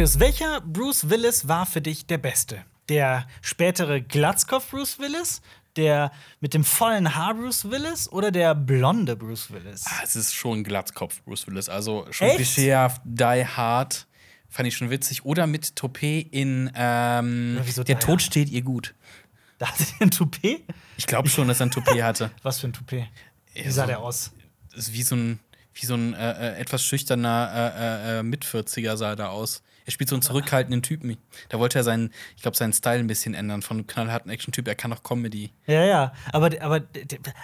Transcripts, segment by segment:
Marius, welcher Bruce Willis war für dich der beste? Der spätere Glatzkopf Bruce Willis, der mit dem vollen Haar Bruce Willis oder der blonde Bruce Willis? Ah, es ist schon Glatzkopf Bruce Willis. Also schon klischeehaft, Die Hard. Fand ich schon witzig. Oder mit Toupet in ähm, Der Tod steht ihr gut. Da hatte er ein Toupet? Ich glaube schon, dass er ein Toupet hatte. Was für ein Toupet? Wie Ja, sah so- der aus? Ist wie so ein, wie so ein äh, äh, etwas schüchterner äh, äh, äh, Mit-40er sah er da aus. Er spielt so einen zurückhaltenden Typen. Da wollte er seinen, ich glaube, seinen Style ein bisschen ändern. Von einem knallharten Action-Typ, er kann auch Comedy. Ja, ja. Aber, aber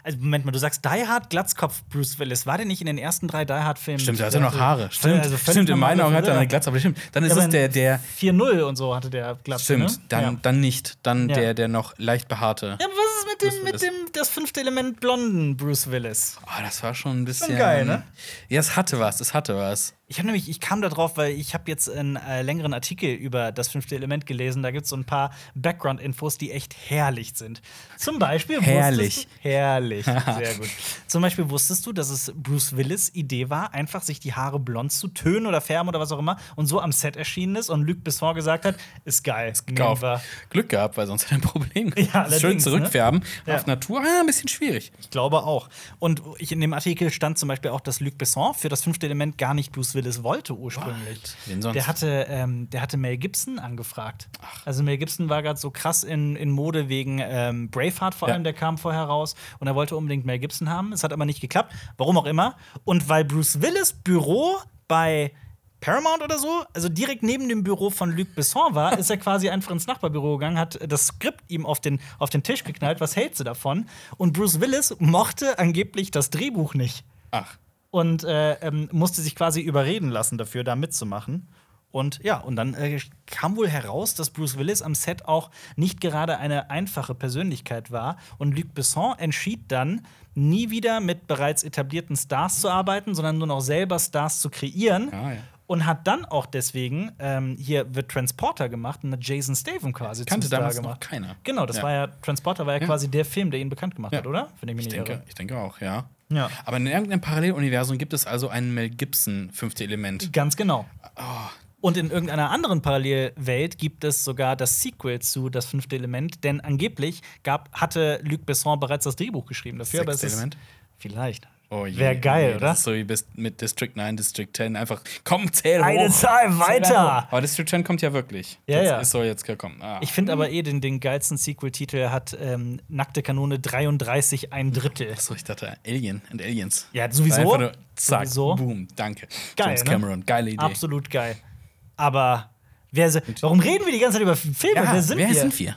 also Moment mal, du sagst Die Hard, Glatzkopf Bruce Willis. War der nicht in den ersten drei Die Hard-Filmen? Stimmt, er hatte noch Haare. Stimmt, also stimmt in meinen Augen hat er eine Glatze, aber stimmt. Dann ist Ja, es der, der. 4-0 und so hatte der Glatze. Stimmt, ne? dann, ja. dann nicht. Dann Ja. der, der noch leicht behaarte. Ja, aber was ist mit dem, mit dem das fünfte Element blonden Bruce Willis? Oh, das war schon ein bisschen. geil, ne? Ja, es hatte was, es hatte was. Ich habe nämlich, ich kam da drauf, weil ich habe jetzt einen äh, längeren Artikel über das fünfte Element gelesen. Da gibt es so ein paar Background-Infos, die echt herrlich sind. Zum Beispiel Herrlich. wusstest du, herrlich, sehr gut. Zum Beispiel wusstest du, dass es Bruce Willis Idee war, einfach sich die Haare blond zu tönen oder färben oder was auch immer und so am Set erschienen ist und Luc Besson gesagt hat, ist geil. Wir. Glück gehabt, weil sonst hätte er ein Problem. Ja, Schön ne? zurückfärben. Ja. Auf Natur, ah, ein bisschen schwierig. Ich glaube auch. Und ich, in dem Artikel stand zum Beispiel auch, dass Luc Besson für das fünfte Element gar nicht Bruce Willis wollte ursprünglich. Wen sonst? Der hatte, ähm, der hatte Mel Gibson angefragt. Also Mel Gibson war gerade so krass in, in Mode wegen ähm, Braveheart vor Ja. allem, der kam vorher raus und er wollte unbedingt Mel Gibson haben. Es hat aber nicht geklappt, warum auch immer. Und weil Bruce Willis Büro bei Paramount oder so, also direkt neben dem Büro von Luc Besson war, ist er quasi einfach ins Nachbarbüro gegangen, hat das Skript ihm auf den, auf den Tisch geknallt, was hältst du davon? Und Bruce Willis mochte angeblich das Drehbuch nicht Ach. Und äh, ähm, musste sich quasi überreden lassen dafür, da mitzumachen. Und ja, und dann äh, kam wohl heraus, dass Bruce Willis am Set auch nicht gerade eine einfache Persönlichkeit war. Und Luc Besson entschied dann, nie wieder mit bereits etablierten Stars zu arbeiten, sondern nur noch selber Stars zu kreieren. Ah, ja. Und hat dann auch deswegen ähm, hier wird Transporter gemacht und hat Jason Statham quasi Kannte zum Star damals gemacht. noch keiner. Genau, das Ja. war ja Transporter war ja, Ja. quasi der Film, der ihn bekannt gemacht Ja. hat, oder? Wenn ich mich Ich denke, irre. ich denke auch, ja. Ja. Aber in irgendeinem Paralleluniversum gibt es also ein Mel Gibson fünfte Element. Ganz genau. Oh, Und in irgendeiner anderen Parallelwelt gibt es sogar das Sequel zu Das fünfte Element, denn angeblich gab, hatte Luc Besson bereits das Drehbuch geschrieben dafür. Sechste Element? Vielleicht. Oh je, Wäre geil, nee, oder? Das ist so wie mit District 9, District 10. Einfach, komm, zähl Eine hoch. Zahl weiter! Aber District 10 kommt ja wirklich. Ja, das ja. ist so jetzt gekommen. Ah. Ich finde aber eh den, den geilsten Sequel-Titel hat ähm, Nackte Kanone 33 ein Drittel. Achso, ich dachte Alien and Aliens. Ja, sowieso. Nur, zack, Sowieso. boom, danke. Geil, James ne? Cameron, geile Idee. Absolut geil. Aber wer warum reden wir die ganze Zeit über Filme? Ja, wer sind wer wir? sind wir?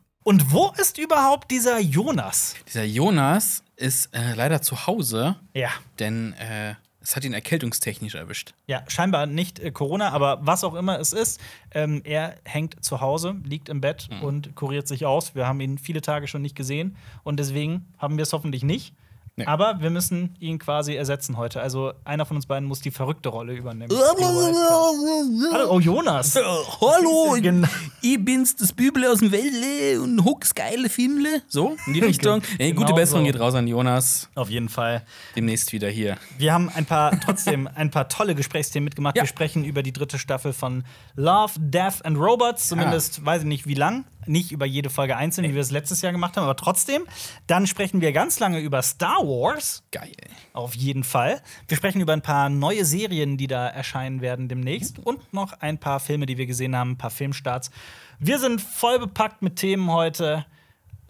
Und wo ist überhaupt dieser Jonas? Dieser Jonas ist äh, leider zu Hause, Ja. denn äh, es hat ihn erkältungstechnisch erwischt. Ja, scheinbar nicht äh, Corona, aber was auch immer es ist, ähm, er hängt zu Hause, liegt im Bett Mhm. und kuriert sich aus. Wir haben ihn viele Tage schon nicht gesehen und deswegen haben wir es hoffentlich nicht. Nee. Aber wir müssen ihn quasi ersetzen heute. Also einer von uns beiden muss die verrückte Rolle übernehmen. Hallo, oh Jonas. Hallo, Genau. ich bin's, das Büble aus dem Wäldle und Hux geile Filmle. So, in die Richtung. Ey, gute Genau Besserung so. geht raus an Jonas. Auf jeden Fall. Demnächst wieder hier. Wir haben ein paar, trotzdem ein paar tolle Gesprächsthemen mitgemacht. Ja. Wir sprechen über die dritte Staffel von Love, Death and Robots. Zumindest weiß ich nicht wie lang. Nicht über jede Folge einzeln, wie wir es letztes Jahr gemacht haben, aber trotzdem. Dann sprechen wir ganz lange über Star Wars. Geil. Auf jeden Fall. Wir sprechen über ein paar neue Serien, die da erscheinen werden demnächst. Und noch ein paar Filme, die wir gesehen haben, ein paar Filmstarts. Wir sind voll bepackt mit Themen heute.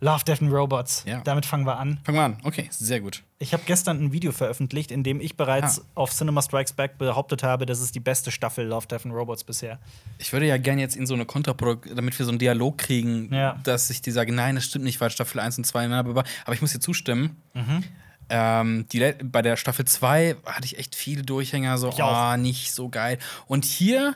Love, Death and Robots. Ja. Damit fangen wir an. Fangen wir an. Okay, sehr gut. Ich habe gestern ein Video veröffentlicht, in dem ich bereits Ah. auf Cinema Strikes Back behauptet habe, das ist die beste Staffel Love, Death and Robots bisher. Ich würde ja gerne jetzt in so eine Kontraproduktion, damit wir so einen Dialog kriegen, Ja. dass ich dir sage, nein, das stimmt nicht, weil Staffel 1 und 2, na, aber aber ich muss dir zustimmen. Mhm. Ähm, die, bei der Staffel 2 hatte ich echt viele Durchhänger, so, oh, nicht so geil. Und hier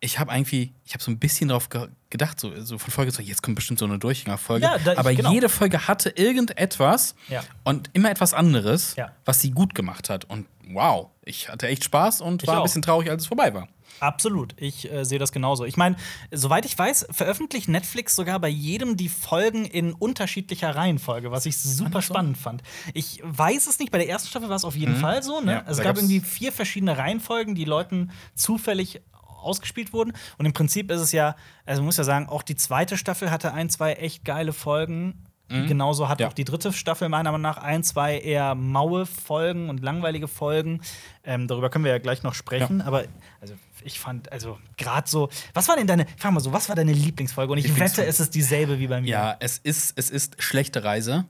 ich habe irgendwie, ich habe so ein bisschen drauf ge gedacht, so, so von Folge zu, jetzt kommt bestimmt so eine Durchgängerfolge. Ja, da- aber genau. jede Folge hatte irgendetwas Ja. und immer etwas anderes, Ja. was sie gut gemacht hat. Und wow, ich hatte echt Spaß und Ich war ein auch. bisschen traurig, als es vorbei war. Absolut, ich äh, sehe das genauso. Ich meine, soweit ich weiß, veröffentlicht Netflix sogar bei jedem die Folgen in unterschiedlicher Reihenfolge, was ich super das so? spannend fand. Ich weiß es nicht, bei der ersten Staffel war es auf jeden Fall so. Ne? Ja, es da gab irgendwie vier verschiedene Reihenfolgen, die Leuten zufällig ausgespielt wurden. Und im Prinzip ist es ja, also man muss ja sagen, auch die zweite Staffel hatte ein, zwei echt geile Folgen. Genauso hat Mhm. Ja. auch die dritte Staffel meiner Meinung nach ein, zwei eher maue Folgen und langweilige Folgen. Ähm, darüber können wir ja gleich noch sprechen. Aber also ich fand, also gerade so, was war denn deine, frag mal so, was war deine Lieblingsfolge? Und ich wette, es ist dieselbe wie bei mir. Ja, es ist, es ist schlechte Reise.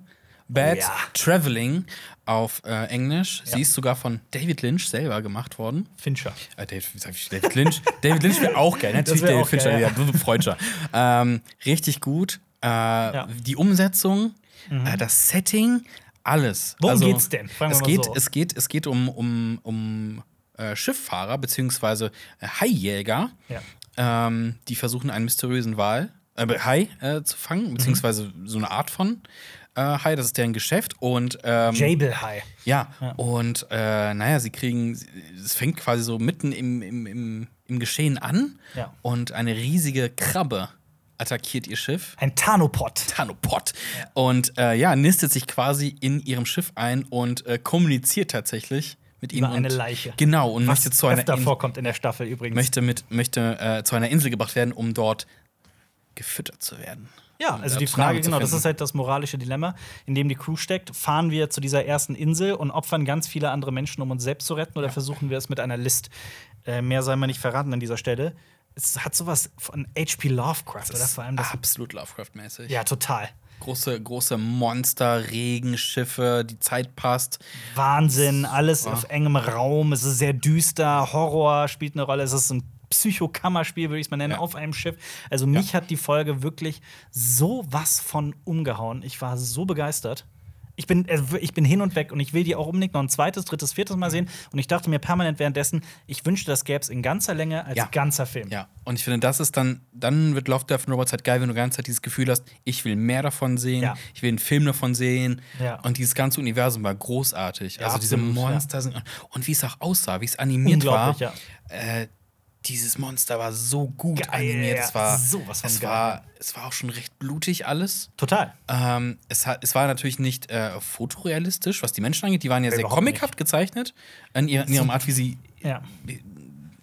Bad Oh ja. Traveling auf äh, Englisch. Ja. Sie ist sogar von David Lynch selber gemacht worden. Fincher. Äh, David, David Lynch. David Lynch wäre auch geil. Natürlich wär David auch Fincher, geil, ja, ja. Freudscher. ähm, richtig gut. Äh, Die Umsetzung, äh, das Setting, alles. Mhm. Also, Worum geht's denn? Es, geht, so. es geht, es geht um, um, um äh, Schifffahrer beziehungsweise äh, Haijäger, Ja. ähm, die versuchen einen mysteriösen Wal, äh, Hai äh, zu fangen, beziehungsweise so eine Art von äh, Hai, das ist deren Geschäft. Und ähm, Jable High. ja, und äh, naja, sie kriegen, es fängt quasi so mitten im, im, im, im Geschehen an Ja. und eine riesige Krabbe attackiert ihr Schiff. Ein Tanopod. Tanopod. Und äh, ja, nistet sich quasi in ihrem Schiff ein und äh, kommuniziert tatsächlich mit ihnen. Über eine Leiche. Genau, und Was möchte zu einer öfter In- vorkommt in der Staffel übrigens. möchte mit möchte äh, zu einer Insel gebracht werden, um dort gefüttert zu werden. Ja, also die Frage, genau, das ist halt das moralische Dilemma, in dem die Crew steckt. Fahren wir zu dieser ersten Insel und opfern ganz viele andere Menschen, um uns selbst zu retten, oder versuchen wir es mit einer List? Äh, mehr sei mal nicht verraten an dieser Stelle. Es hat sowas von H.P. Lovecraft, oder vor allem das. absolut Lovecraft-mäßig. Ja, total. Große, große Monster, Regenschiffe, die Zeit passt. Wahnsinn, alles Super. auf engem Raum. Es ist sehr düster, Horror spielt eine Rolle. Es ist ein Psychokammerspiel, würde ich es mal nennen, Ja. auf einem Schiff. Also mich hat die Folge wirklich so was von umgehauen. Ich war so begeistert. Ich bin, äh, ich bin hin und weg und ich will die auch unbedingt noch ein zweites, drittes, viertes Mal sehen. Und ich dachte mir permanent währenddessen, ich wünschte, das gäbe es in ganzer Länge als Ja. ganzer Film. Ja, und ich finde, das ist dann, dann wird Love, Death and Robots halt geil, wenn du die ganze Zeit dieses Gefühl hast, ich will mehr davon sehen, Ja. ich will einen Film davon sehen. Ja. Und dieses ganze Universum war großartig. Ja, also diese absolut, ja. Monster sind. Und wie es auch aussah, wie es animiert war. Äh, dieses Monster war so gut Geil, animiert. ja. Es war, Sowas von es geil. war, es war auch schon recht blutig alles. Total. Ähm, es, hat, es war natürlich nicht äh, fotorealistisch, was die Menschen angeht. Die waren ja sehr comichaft gezeichnet in, ihrer, in ihrem Art, wie sie Ja.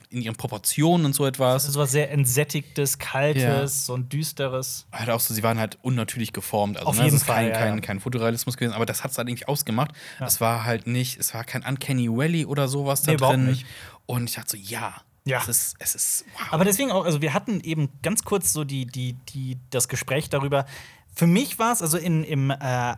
in ihren Proportionen und so etwas. So was sehr entsättigtes, kaltes, Ja. so ein düsteres. halt auch so, sie waren halt unnatürlich geformt. Also, Auf ne, jeden es ist kein, Fall, ja, kein, kein Fotorealismus gewesen, aber das hat es halt irgendwie ausgemacht. Es war halt nicht, es war kein Uncanny Valley oder sowas da Nee, überhaupt drin. nicht. Und ich dachte so, ja, Ja. Es, ist, es ist, wow. Aber deswegen auch, also wir hatten eben ganz kurz so die, die, die, das Gespräch darüber. Für mich war es, also in, im äh,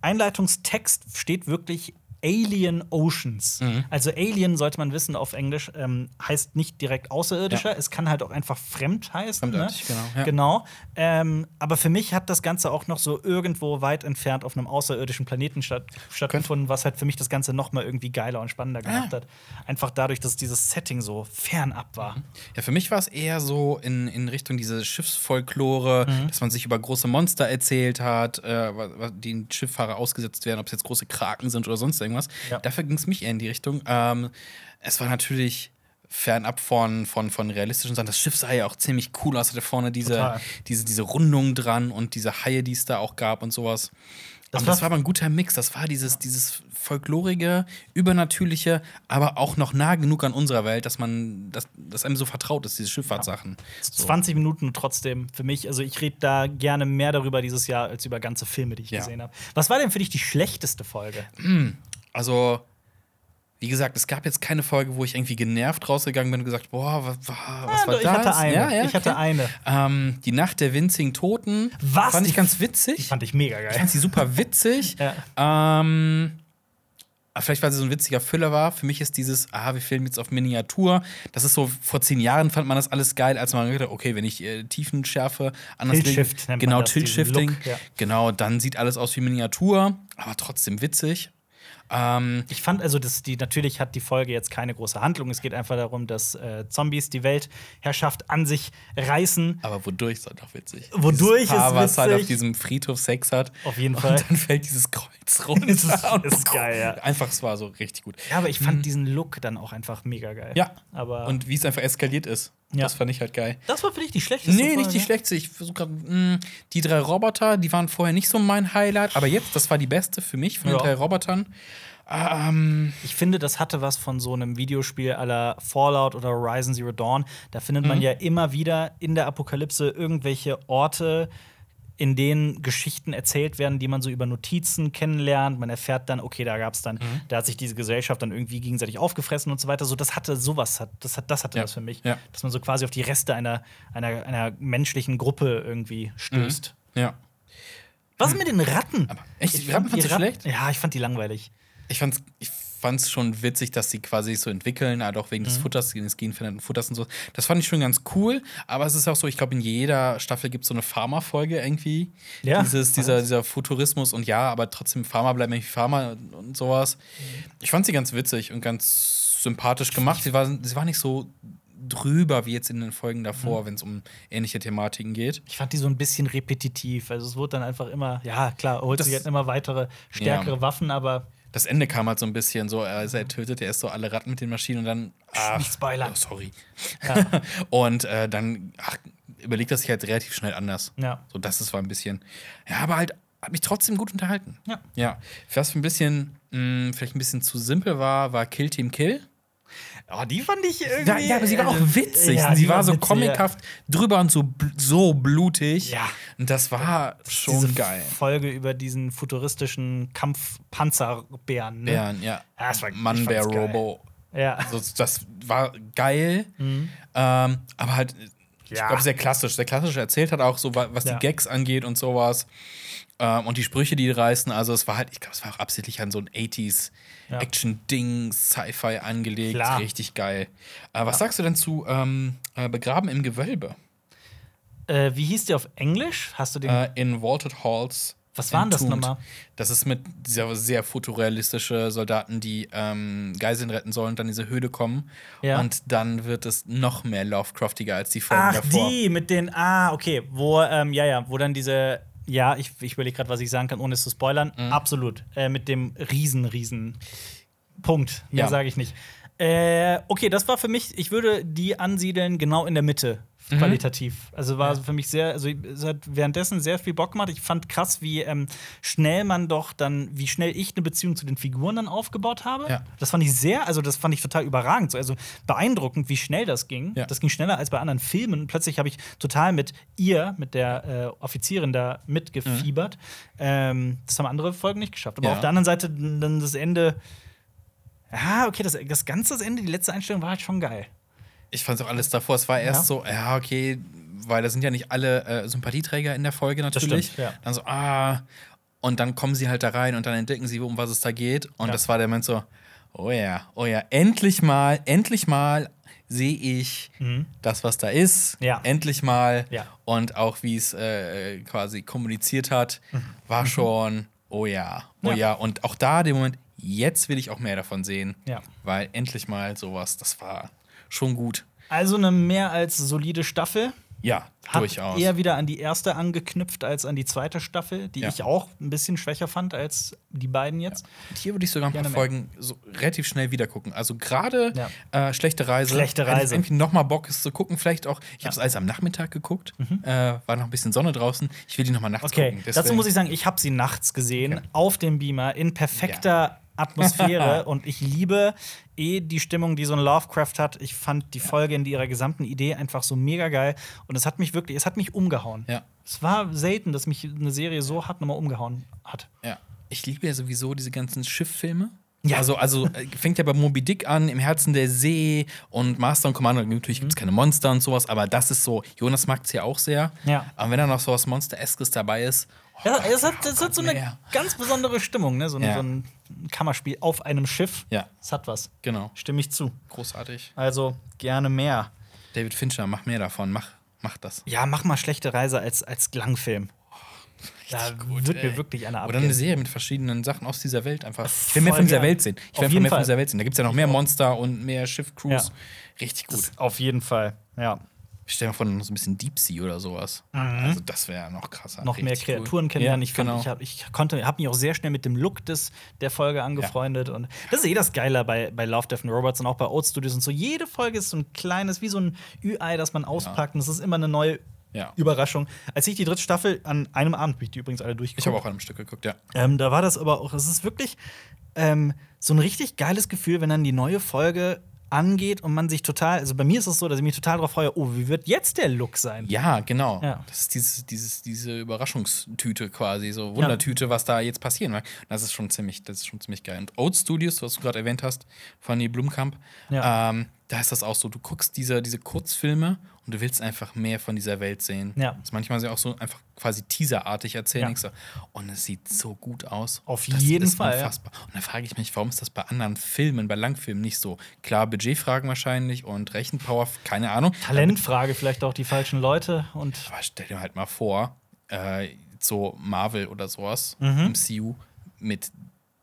Einleitungstext steht wirklich Alien Oceans. Mhm. Also Alien, sollte man wissen auf Englisch, ähm, heißt nicht direkt Außerirdischer. Ja. Es kann halt auch einfach fremd heißen. Fremdartig, ne? genau, ja. Genau. Ähm, aber für mich hat das Ganze auch noch so irgendwo weit entfernt auf einem außerirdischen Planeten statt, stattgefunden, was halt für mich das Ganze noch mal irgendwie geiler und spannender gemacht Ah. hat. Einfach dadurch, dass dieses Setting so fernab war. Ja, für mich war es eher so in, in Richtung diese Schiffsfolklore, Mhm. dass man sich über große Monster erzählt hat, äh, die den Schifffahrer ausgesetzt werden, ob es jetzt große Kraken sind oder sonst irgendwas. Ja. Dafür ging es mich eher in die Richtung. Ähm, es war natürlich fernab von, von, von realistischen Sachen. Das Schiff sah ja auch ziemlich cool aus, hatte vorne diese, Total. diese, diese Rundung dran und diese Haie, die es da auch gab und sowas. Das war- das war aber ein guter Mix. Das war dieses, dieses folklorige, übernatürliche, aber auch noch nah genug an unserer Welt, dass man, dass, dass einem so vertraut ist, diese Schifffahrtssachen. So. 20 Minuten und trotzdem für mich, also ich rede da gerne mehr darüber dieses Jahr als über ganze Filme, die ich Ja. gesehen habe. Was war denn für dich die schlechteste Folge? Also, wie gesagt, es gab jetzt keine Folge, wo ich irgendwie genervt rausgegangen bin und gesagt, boah, was, was Ah, war ich das? hatte eine. Ja, ja, ich hatte okay. eine. Ähm, die Nacht der winzigen Toten Was? fand ich ganz witzig. Die fand ich mega Ich geil. fand sie super witzig. Ja. ähm, aber vielleicht, weil sie so ein witziger Füller war. Für mich ist dieses, ah, wir filmen jetzt auf Miniatur. Das ist so, vor zehn Jahren fand man das alles geil, als man gedacht hat, okay, wenn ich äh, Tiefenschärfe anders Tilt-Shift nennt Genau, Tilt-Shifting. Ja. Genau, dann sieht alles aus wie Miniatur, aber trotzdem witzig. Ähm, Ich fand also, dass die natürlich hat die Folge jetzt keine große Handlung. Es geht einfach darum, dass äh, Zombies die Weltherrschaft an sich reißen. aber wodurch ist halt auch witzig. Wodurch dieses Paar, ist was halt witzig. auf diesem Friedhof Sex hat. Auf jeden und Fall. dann fällt dieses Kreuz runter. Das ist- und ist geil, ja. Einfach, es war so richtig gut. Ja, aber ich fand diesen Look dann auch einfach mega geil. Ja. Aber Und wie es einfach eskaliert ist. Ja. Das fand ich halt geil. das war für dich die schlechteste Nee, Folge? nicht die schlechteste. Ich versuche gerade. mh, Die drei Roboter, die waren vorher nicht so mein Highlight, aber jetzt, das war die beste für mich von Ja. den drei Robotern. Ähm, Ich finde, das hatte was von so einem Videospiel aller Fallout oder Horizon Zero Dawn. Da findet Mhm. man ja immer wieder in der Apokalypse irgendwelche Orte, in denen Geschichten erzählt werden, die man so über Notizen kennenlernt. Man erfährt dann, okay, da gab es dann, Mhm. da hat sich diese Gesellschaft dann irgendwie gegenseitig aufgefressen und so weiter. So, das hatte sowas, das, hat, das hatte Ja. das für mich. Ja. Dass man so quasi auf die Reste einer, einer, einer menschlichen Gruppe irgendwie stößt. ja. Was ist mit den Ratten? Mhm. Aber echt, die Ich Ratten fand die fandst du schlecht? Ja, ich fand die langweilig. Ich fand's, ich fand's schon witzig, dass sie quasi so entwickeln, halt auch wegen Mhm. des Futters, des genveränderten Futters und so. Das fand ich schon ganz cool, aber es ist auch so, ich glaube, in jeder Staffel gibt es so eine Pharma-Folge irgendwie. Ja. Dieses, dieser, dieser Futurismus und ja, aber trotzdem Pharma bleibt irgendwie Pharma und sowas. Ich fand sie ganz witzig und ganz sympathisch gemacht. Sie war, sie war nicht so drüber wie jetzt in den Folgen Mhm. davor, wenn es um ähnliche Thematiken geht. Ich fand die so ein bisschen repetitiv. Also es wurde dann einfach immer, ja klar, holt Das- sich halt immer weitere, stärkere Ja. Waffen, aber Das Ende kam halt so ein bisschen so, also er tötet erst so alle Ratten mit den Maschinen und dann. Ach, Nicht spoilern. oh, sorry. und äh, dann ach, überlegt er sich halt relativ schnell anders. Ja. So, das ist war ein bisschen. Ja, aber halt hat mich trotzdem gut unterhalten. Ja. Ja. Was ein bisschen, mh, vielleicht ein bisschen zu simpel war, war Kill Team Kill. Oh, die fand ich irgendwie. Ja, ja aber sie war auch äh, witzig. ja, sie die war so witzig, comichaft drüber und so, so blutig. Ja. Und das war schon Diese geil. Folge über diesen futuristischen Kampfpanzerbären. Ne? Ja, ja. Ja, das war- Mann, Bär. Robo. Ja. Also, das war geil. Ähm, aber halt, ich Ja. glaube, sehr klassisch. Sehr klassisch erzählt hat auch so, wa- was Ja. die Gags angeht und sowas. Ähm, und die Sprüche, die reißen. Also, es war halt, ich glaube, es war auch absichtlich an so ein 80s Ja. Action-Ding, Sci-Fi angelegt. Klar. Richtig geil. Äh, was sagst du denn zu ähm, äh, Begraben im Gewölbe? Äh, wie hieß die auf Englisch? Hast du den? Äh, in Vaulted Halls. Was waren das nochmal? Das ist mit dieser sehr fotorealistische Soldaten, die ähm, Geiseln retten sollen und dann in diese Höhle kommen. Ja. Und dann wird es noch mehr Lovecraftiger als die Folgen Ach, davor. die mit den. Ah, okay. Wo, ähm, ja, ja, wo dann diese. Ja, ich, ich überlege gerade, was ich sagen kann, ohne es zu spoilern. Mhm. Absolut. Äh, mit dem riesen, riesen Punkt. Mehr Ja. sage ich nicht. Äh, okay, das war für mich, ich würde die ansiedeln genau in der Mitte. Mhm. Qualitativ. Also war für mich sehr, also es hat währenddessen sehr viel Bock gemacht. Ich fand krass, wie ähm, schnell man doch dann, wie schnell ich eine Beziehung zu den Figuren dann aufgebaut habe. Ja. Das fand ich sehr, also das fand ich total überragend. So, Also beeindruckend, wie schnell das ging. Ja. Das ging schneller als bei anderen Filmen. Und plötzlich habe ich total mit ihr, mit der äh, Offizierin da mitgefiebert. Ähm, das haben andere Folgen nicht geschafft. Aber Ja. auf der anderen Seite dann das Ende. Ja, okay, das, das ganze das Ende, die letzte Einstellung war halt schon geil. Ich fand auch alles davor. Es war erst Ja. so, ja, okay, weil da sind ja nicht alle äh, Sympathieträger in der Folge natürlich. stimmt, ja. Dann so, ah. Und dann kommen sie halt da rein und dann entdecken sie, um was es da geht. Und Ja. das war der Moment so, oh ja, oh ja, endlich mal, endlich mal sehe ich das, was da ist. Mhm. Ja. Endlich mal. Ja. Und auch wie es äh, quasi kommuniziert hat, war schon, oh ja, oh Mhm. Ja. ja. Und auch da der Moment, jetzt will ich auch mehr davon sehen. Ja. Weil endlich mal sowas, das war schon gut. Also eine mehr als solide Staffel. Ja, Hat durchaus. eher wieder an die erste angeknüpft als an die zweite Staffel, die Ja. ich auch ein bisschen schwächer fand als die beiden jetzt. Und Hier würde ich sogar ein paar. Folgen so relativ schnell wieder gucken. Also gerade Ja. äh, schlechte Reise. Schlechte Wenn Reise. irgendwie noch mal Bock ist zu gucken, vielleicht auch. Ich habe es alles am Nachmittag geguckt. Äh, war noch ein bisschen Sonne draußen. Ich will die noch mal nachts Okay, gucken. dazu muss ich sagen, ich habe sie nachts gesehen, auf dem Beamer, in perfekter Atmosphäre. und ich liebe eh die Stimmung, die so ein Lovecraft hat. Ich fand die Folge in ihrer gesamten Idee einfach so mega geil. Und es hat mich wirklich, es hat mich umgehauen. Ja. Es war selten, dass mich eine Serie so hart nochmal umgehauen hat. Ja. Ich liebe ja sowieso diese ganzen Schifffilme. Ja. Also, also äh, fängt ja bei Moby Dick an, im Herzen der See und Master und Commander. Natürlich Mhm. gibt es keine Monster und sowas, aber das ist so, Jonas mag es ja auch sehr. Ja. Aber wenn da noch sowas Monster-eskes dabei ist, Ja, es hat, es hat so eine mehr. ganz besondere Stimmung, ne? so, ein, Ja. so ein Kammerspiel auf einem Schiff. Ja. Es hat was. genau, Stimme ich zu. großartig. Also gerne mehr. David Fincher, mach mehr davon, mach, mach das. Ja, mach mal schlechte Reise als, als Langfilm. Da gut, wird ey. mir wirklich Oder abgehen. eine Serie mit verschiedenen Sachen aus dieser Welt einfach. Ich will mehr von dieser. Welt sehen. Ich will mehr Fall. von dieser Welt sehen. Da gibt es ja noch mehr. Monster und mehr Schiff-Crews. Ja. Richtig gut. Das auf jeden Fall, ja. Ich stelle mir vor, so ein bisschen Deep Sea oder sowas. Also das wäre noch krasser. Mhm. noch mehr Richtig cool. Kreaturen kennenlernen. Ja, ich fand, genau. ich, hab, ich konnte, habe mich auch sehr schnell mit dem Look des, der Folge angefreundet. Und das ist eh das Geile bei, bei Love, Death and Robots und auch bei Old Studios und so. Jede Folge ist so ein kleines, wie so ein Ü-Ei, das man auspackt. Und es ist immer eine neue Ja. Überraschung. Als ich die dritte Staffel an einem Abend, hab ich die übrigens alle durchgeguckt. Ich habe auch an einem Stück geguckt, ja. Ähm, da war das aber auch, es ist wirklich ähm, so ein richtig geiles Gefühl, wenn dann die neue Folge angeht und man sich total, also bei mir ist es so, dass ich mich total darauf freue, oh, wie wird jetzt der Look sein? Ja, genau. Ja. Das ist dieses, dieses, diese Überraschungstüte quasi, so Wundertüte, was da jetzt passieren mag. Das ist schon ziemlich, das ist schon ziemlich geil. Und Oat Studios, was du gerade erwähnt hast, von die Blumkamp, Ja. ähm, da ist das auch so, du guckst diese, diese Kurzfilme und du willst einfach mehr von dieser Welt sehen. Ja. Das ist manchmal auch so einfach quasi teaserartig erzählen. Ja. du, Und es sieht so gut aus. Auf das jeden ist Fall. Unfassbar. Und da frage ich mich, warum ist das bei anderen Filmen, bei Langfilmen nicht so? Klar, Budgetfragen wahrscheinlich und Rechenpower, keine Ahnung. Talentfrage, vielleicht auch die falschen Leute und Aber stell dir halt mal vor, äh, so Marvel oder sowas, Mhm. MCU, mit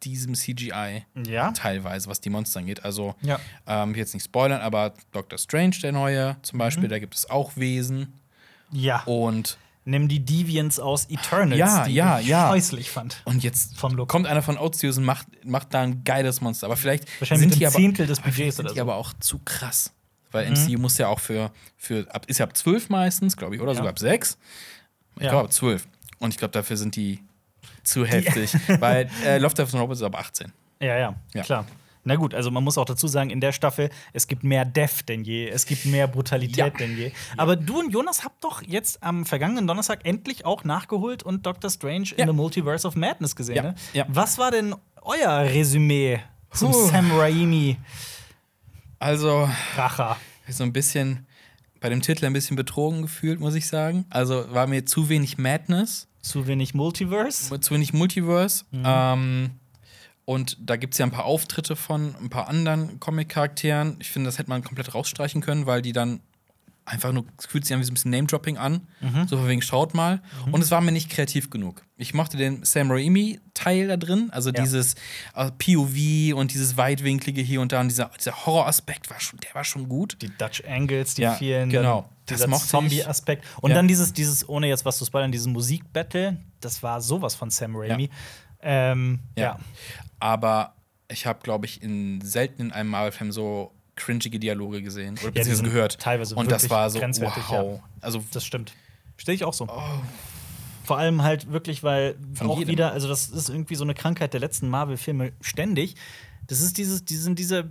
diesem CGI ja. teilweise, was die Monster angeht. Also, Ja. ähm, ich will jetzt nicht spoilern, aber Doctor Strange, der neue zum Beispiel, Mhm. da gibt es auch Wesen. Ja. Und, Nimm die Deviants aus Eternals, Ja, die ja, ich ja. scheußlich fand. und jetzt kommt einer von Outstudios und macht, macht da ein geiles Monster. Aber vielleicht Wahrscheinlich sind die aber, Zehntel des Budgets sind die so. Mhm. aber auch zu krass. Weil MCU muss ja auch für, für ab, ist ja ab 12 meistens, glaube ich, oder Ja. sogar ab 6. Ich Ja. glaube ab 12. Und ich glaube, dafür sind die zu heftig. weil äh, Love, Death and Robots ist ab 18. Ja, ja, Ja. klar. Na gut, also man muss auch dazu sagen, in der Staffel, es gibt mehr Death denn je, es gibt mehr Brutalität Ja. denn je. Aber du und Jonas habt doch jetzt am vergangenen Donnerstag endlich auch nachgeholt und Doctor Strange Ja. in the Multiverse of Madness gesehen. Ja, Ne? ja. Was war denn euer Resümee zum Puh. Sam Raimi Also, Racher? so ein bisschen bei dem Titel ein bisschen betrogen gefühlt, muss ich sagen. Also war mir zu wenig Madness, Zu wenig Multiverse? zu wenig Multiverse. Mhm. Ähm, und da gibt es ja ein paar Auftritte von ein paar anderen Comic-Charakteren. Ich finde, das hätte man komplett rausstreichen können, weil die dann einfach nur, es fühlt sich an wie so ein bisschen Name-Dropping an. Mhm. So von wegen, schaut mal. Und es war mir nicht kreativ genug. Ich mochte den Sam Raimi-Teil da drin, also Ja. dieses äh, POV und dieses weitwinklige hier und da und dieser, dieser Horroraspekt war schon, der war schon gut. Die Dutch Angles, die Ja, vielen, genau. dieser. Zombie-Aspekt. Und Ja. dann dieses, dieses, ohne jetzt was zu spoilern, dieses Musikbattle, das war sowas von Sam Raimi. Ähm, ja. Ja. Aber ich habe, glaube ich, in selten in einem Marvel-Film so cringige Dialoge gesehen oder sind gehört. teilweise und das war so wow. Also Das stimmt. Stehe ich auch so. Oh. Vor allem halt wirklich, weil Von auch jedem. wieder, also das ist irgendwie so eine Krankheit der letzten Marvel-Filme ständig. Das ist dieses, die sind diese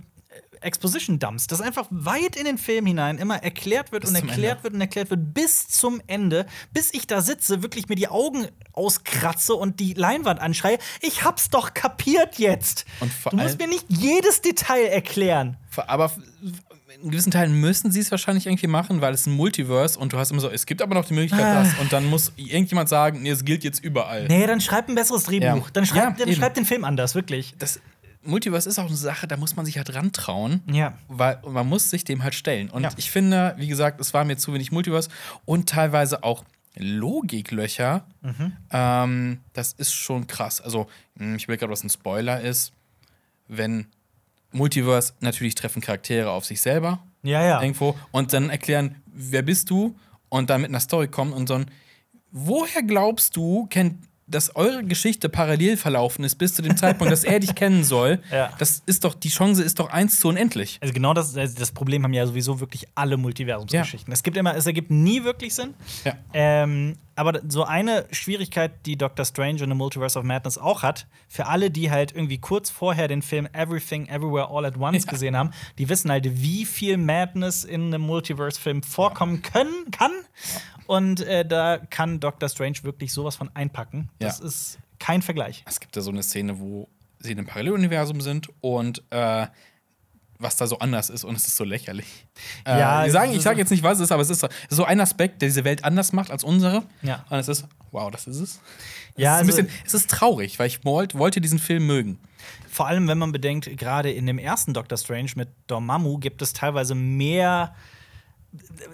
Exposition-Dumps, dass einfach weit in den Film hinein immer erklärt wird Bis und erklärt wird und erklärt wird bis zum Ende, bis ich da sitze, wirklich mir die Augen auskratze und die Leinwand anschreie. Ich hab's doch kapiert jetzt. Du musst mir nicht jedes Detail erklären. aber in gewissen Teilen müssen sie es wahrscheinlich irgendwie machen, weil es ein Multiverse und du hast immer so, es gibt aber noch die Möglichkeit, Ah. das und dann muss irgendjemand sagen, nee, es gilt jetzt überall. Nee, dann schreib ein besseres Drehbuch. Ja. Dann, schreib, Ja, dann schreib den Film anders, wirklich. Das Multiverse ist auch eine Sache, da muss man sich halt rantrauen. Ja. Weil man muss sich dem halt stellen. Und Ja. ich finde, wie gesagt, es war mir zu wenig Multiverse und teilweise auch Logiklöcher. Mhm. Ähm, das ist schon krass. Also, mh, ich will gerade, was ein Spoiler ist. Wenn Multiverse natürlich treffen Charaktere auf sich selber Ja, ja. irgendwo und dann erklären, wer bist du und dann mit einer Story kommen und so ein Woher glaubst du, kennt, dass eure Geschichte parallel verlaufen ist bis zu dem Zeitpunkt, dass er dich kennen soll? Ja. Das ist doch, die Chance ist doch eins zu unendlich. Also genau das, also das Problem haben ja sowieso wirklich alle Multiversumsgeschichten. Es gibt immer, es ergibt nie wirklich Sinn. Ja. Ähm, aber so eine Schwierigkeit, die Doctor Strange in the Multiverse of Madness auch hat, für alle, die halt irgendwie kurz vorher den Film Everything Everywhere All at Once Ja. gesehen haben, die wissen halt, wie viel Madness in einem Multiverse-Film vorkommen können, kann. Und äh, da kann Doctor Strange wirklich sowas von einpacken. Das Ja. ist kein Vergleich. Es gibt da so eine Szene, wo sie in einem Paralleluniversum sind und äh, was da so anders ist und es ist so lächerlich. Ja, äh, ich sage es ist- ich sag jetzt nicht, was es ist, aber es ist so- so ein Aspekt, der diese Welt anders macht als unsere. Ja. Und es ist, wow, das ist es. Ja, es, ist ein also- bisschen, es ist traurig, weil ich wollt, wollte diesen Film mögen. Vor allem, wenn man bedenkt, gerade in dem ersten Doctor Strange mit Dormammu gibt es teilweise mehr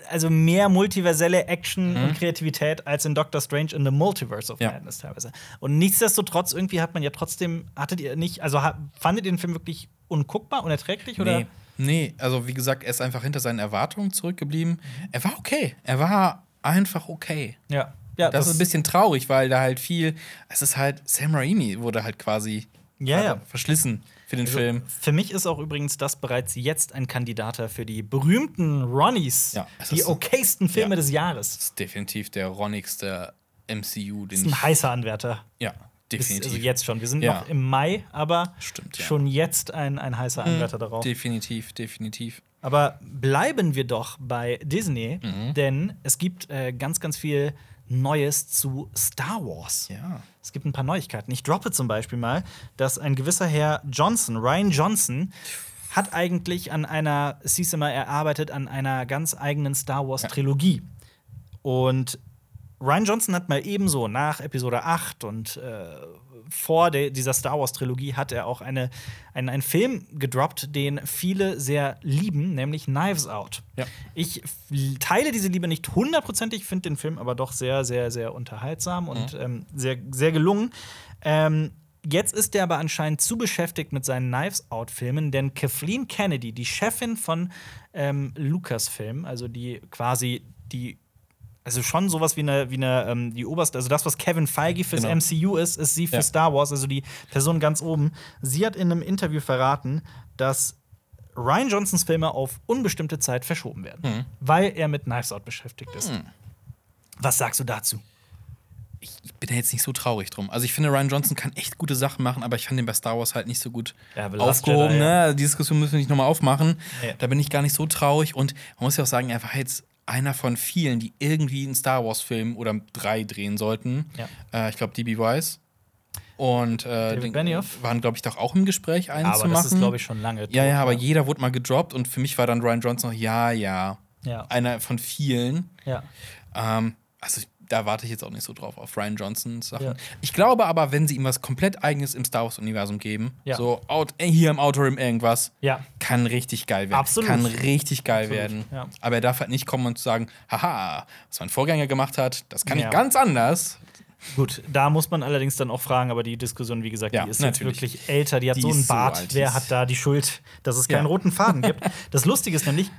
also mehr multiverselle Action und Kreativität als in Doctor Strange in the Multiverse of Mhm. Ja. Madness teilweise. Und nichtsdestotrotz, irgendwie hat man ja trotzdem, hattet ihr nicht, also fandet ihr den Film wirklich unguckbar, unerträglich? Oder? Nee. Nee, also wie gesagt, er ist einfach hinter seinen Erwartungen zurückgeblieben. Er war okay. Er war einfach okay. Ja. ja Das, ist ein bisschen traurig, weil da halt viel. Es ist halt. Sam Raimi wurde halt quasi Ja, ja. verschlissen für den Also, Film. Für mich ist auch übrigens das bereits jetzt ein Kandidat für die berühmten Ronnies, Ja, die ist- okaysten Filme ja. des Jahres. Das ist definitiv der ronnigste MCU, Das den ist ein heißer Anwärter. Ja, Ist, definitiv. also jetzt schon. Wir sind Ja. noch im Mai, aber Stimmt. Mhm. schon jetzt ein, ein heißer Anwärter darauf. Definitiv, definitiv. Aber bleiben wir doch bei Disney, Mhm. denn es gibt äh, ganz, ganz viel Neues zu Star Wars. Ja. Es gibt ein paar Neuigkeiten. Ich droppe zum Beispiel mal, dass ein gewisser Herr Johnson, Ryan Johnson, hat eigentlich an einer, es hieß immer, er arbeitet an einer ganz eigenen Star Wars-Trilogie. Und Ryan Johnson hat mal ebenso nach Episode 8 und äh, vor der, dieser Star Wars-Trilogie hat er auch eine, einen, einen Film gedroppt, den viele sehr lieben, nämlich Knives Out. Ja. Ich teile diese Liebe nicht hundertprozentig, finde den Film aber doch sehr, sehr, sehr unterhaltsam und ähm, sehr, sehr gelungen. Ähm, jetzt ist er aber anscheinend zu beschäftigt mit seinen Knives Out-Filmen, denn Kathleen Kennedy, die Chefin von ähm, Lucasfilm, also die quasi die also schon sowas wie eine, wie eine ähm, die oberste, also das, was Kevin Feige fürs Genau. MCU ist, ist sie für Ja. Star Wars, also die Person ganz oben. Sie hat in einem Interview verraten, dass Ryan Johnsons Filme auf unbestimmte Zeit verschoben werden, Mhm. weil er mit Knives Out beschäftigt ist. Was sagst du dazu? Ich bin ja jetzt nicht so traurig drum. Also ich finde, Ryan Johnson kann echt gute Sachen machen, aber ich fand den bei Star Wars halt nicht so gut Ja, aufgehoben. Jedi, ja. ne? Die Diskussion müssen wir nicht nochmal aufmachen. Ja. Da bin ich gar nicht so traurig. Und man muss ja auch sagen, er war jetzt einer von vielen, die irgendwie einen Star Wars-Film oder drei drehen sollten. Ja. Äh, ich glaube, DB Wise. Und äh, den- Benioff. waren, glaube ich, doch auch im Gespräch, einen Aber zu das machen. ist, glaube ich, schon lange. Ja, tot, ja, aber jeder wurde mal gedroppt und für mich war dann Ryan Johnson noch, ja, ja. Ja. Einer von vielen. Ja. Ähm, also ich- da warte ich jetzt auch nicht so drauf auf Ryan Johnsons Sachen. Ja. Ich glaube aber, wenn sie ihm was komplett eigenes im Star Wars-Universum geben, Ja. so out, äh, hier im Outer Rim irgendwas, Ja. kann richtig geil werden. Absolut. Kann richtig geil Absolut, werden. Aber er darf halt nicht kommen und sagen, haha, was mein Vorgänger gemacht hat, das kann ich ganz anders. Gut, da muss man allerdings dann auch fragen, aber die Diskussion, wie gesagt, Ja, die ist natürlich. wirklich älter, die hat Die so einen so Bart. die Wer hat da die Schuld, dass es keinen Ja. roten Faden gibt? Das Lustige ist nämlich,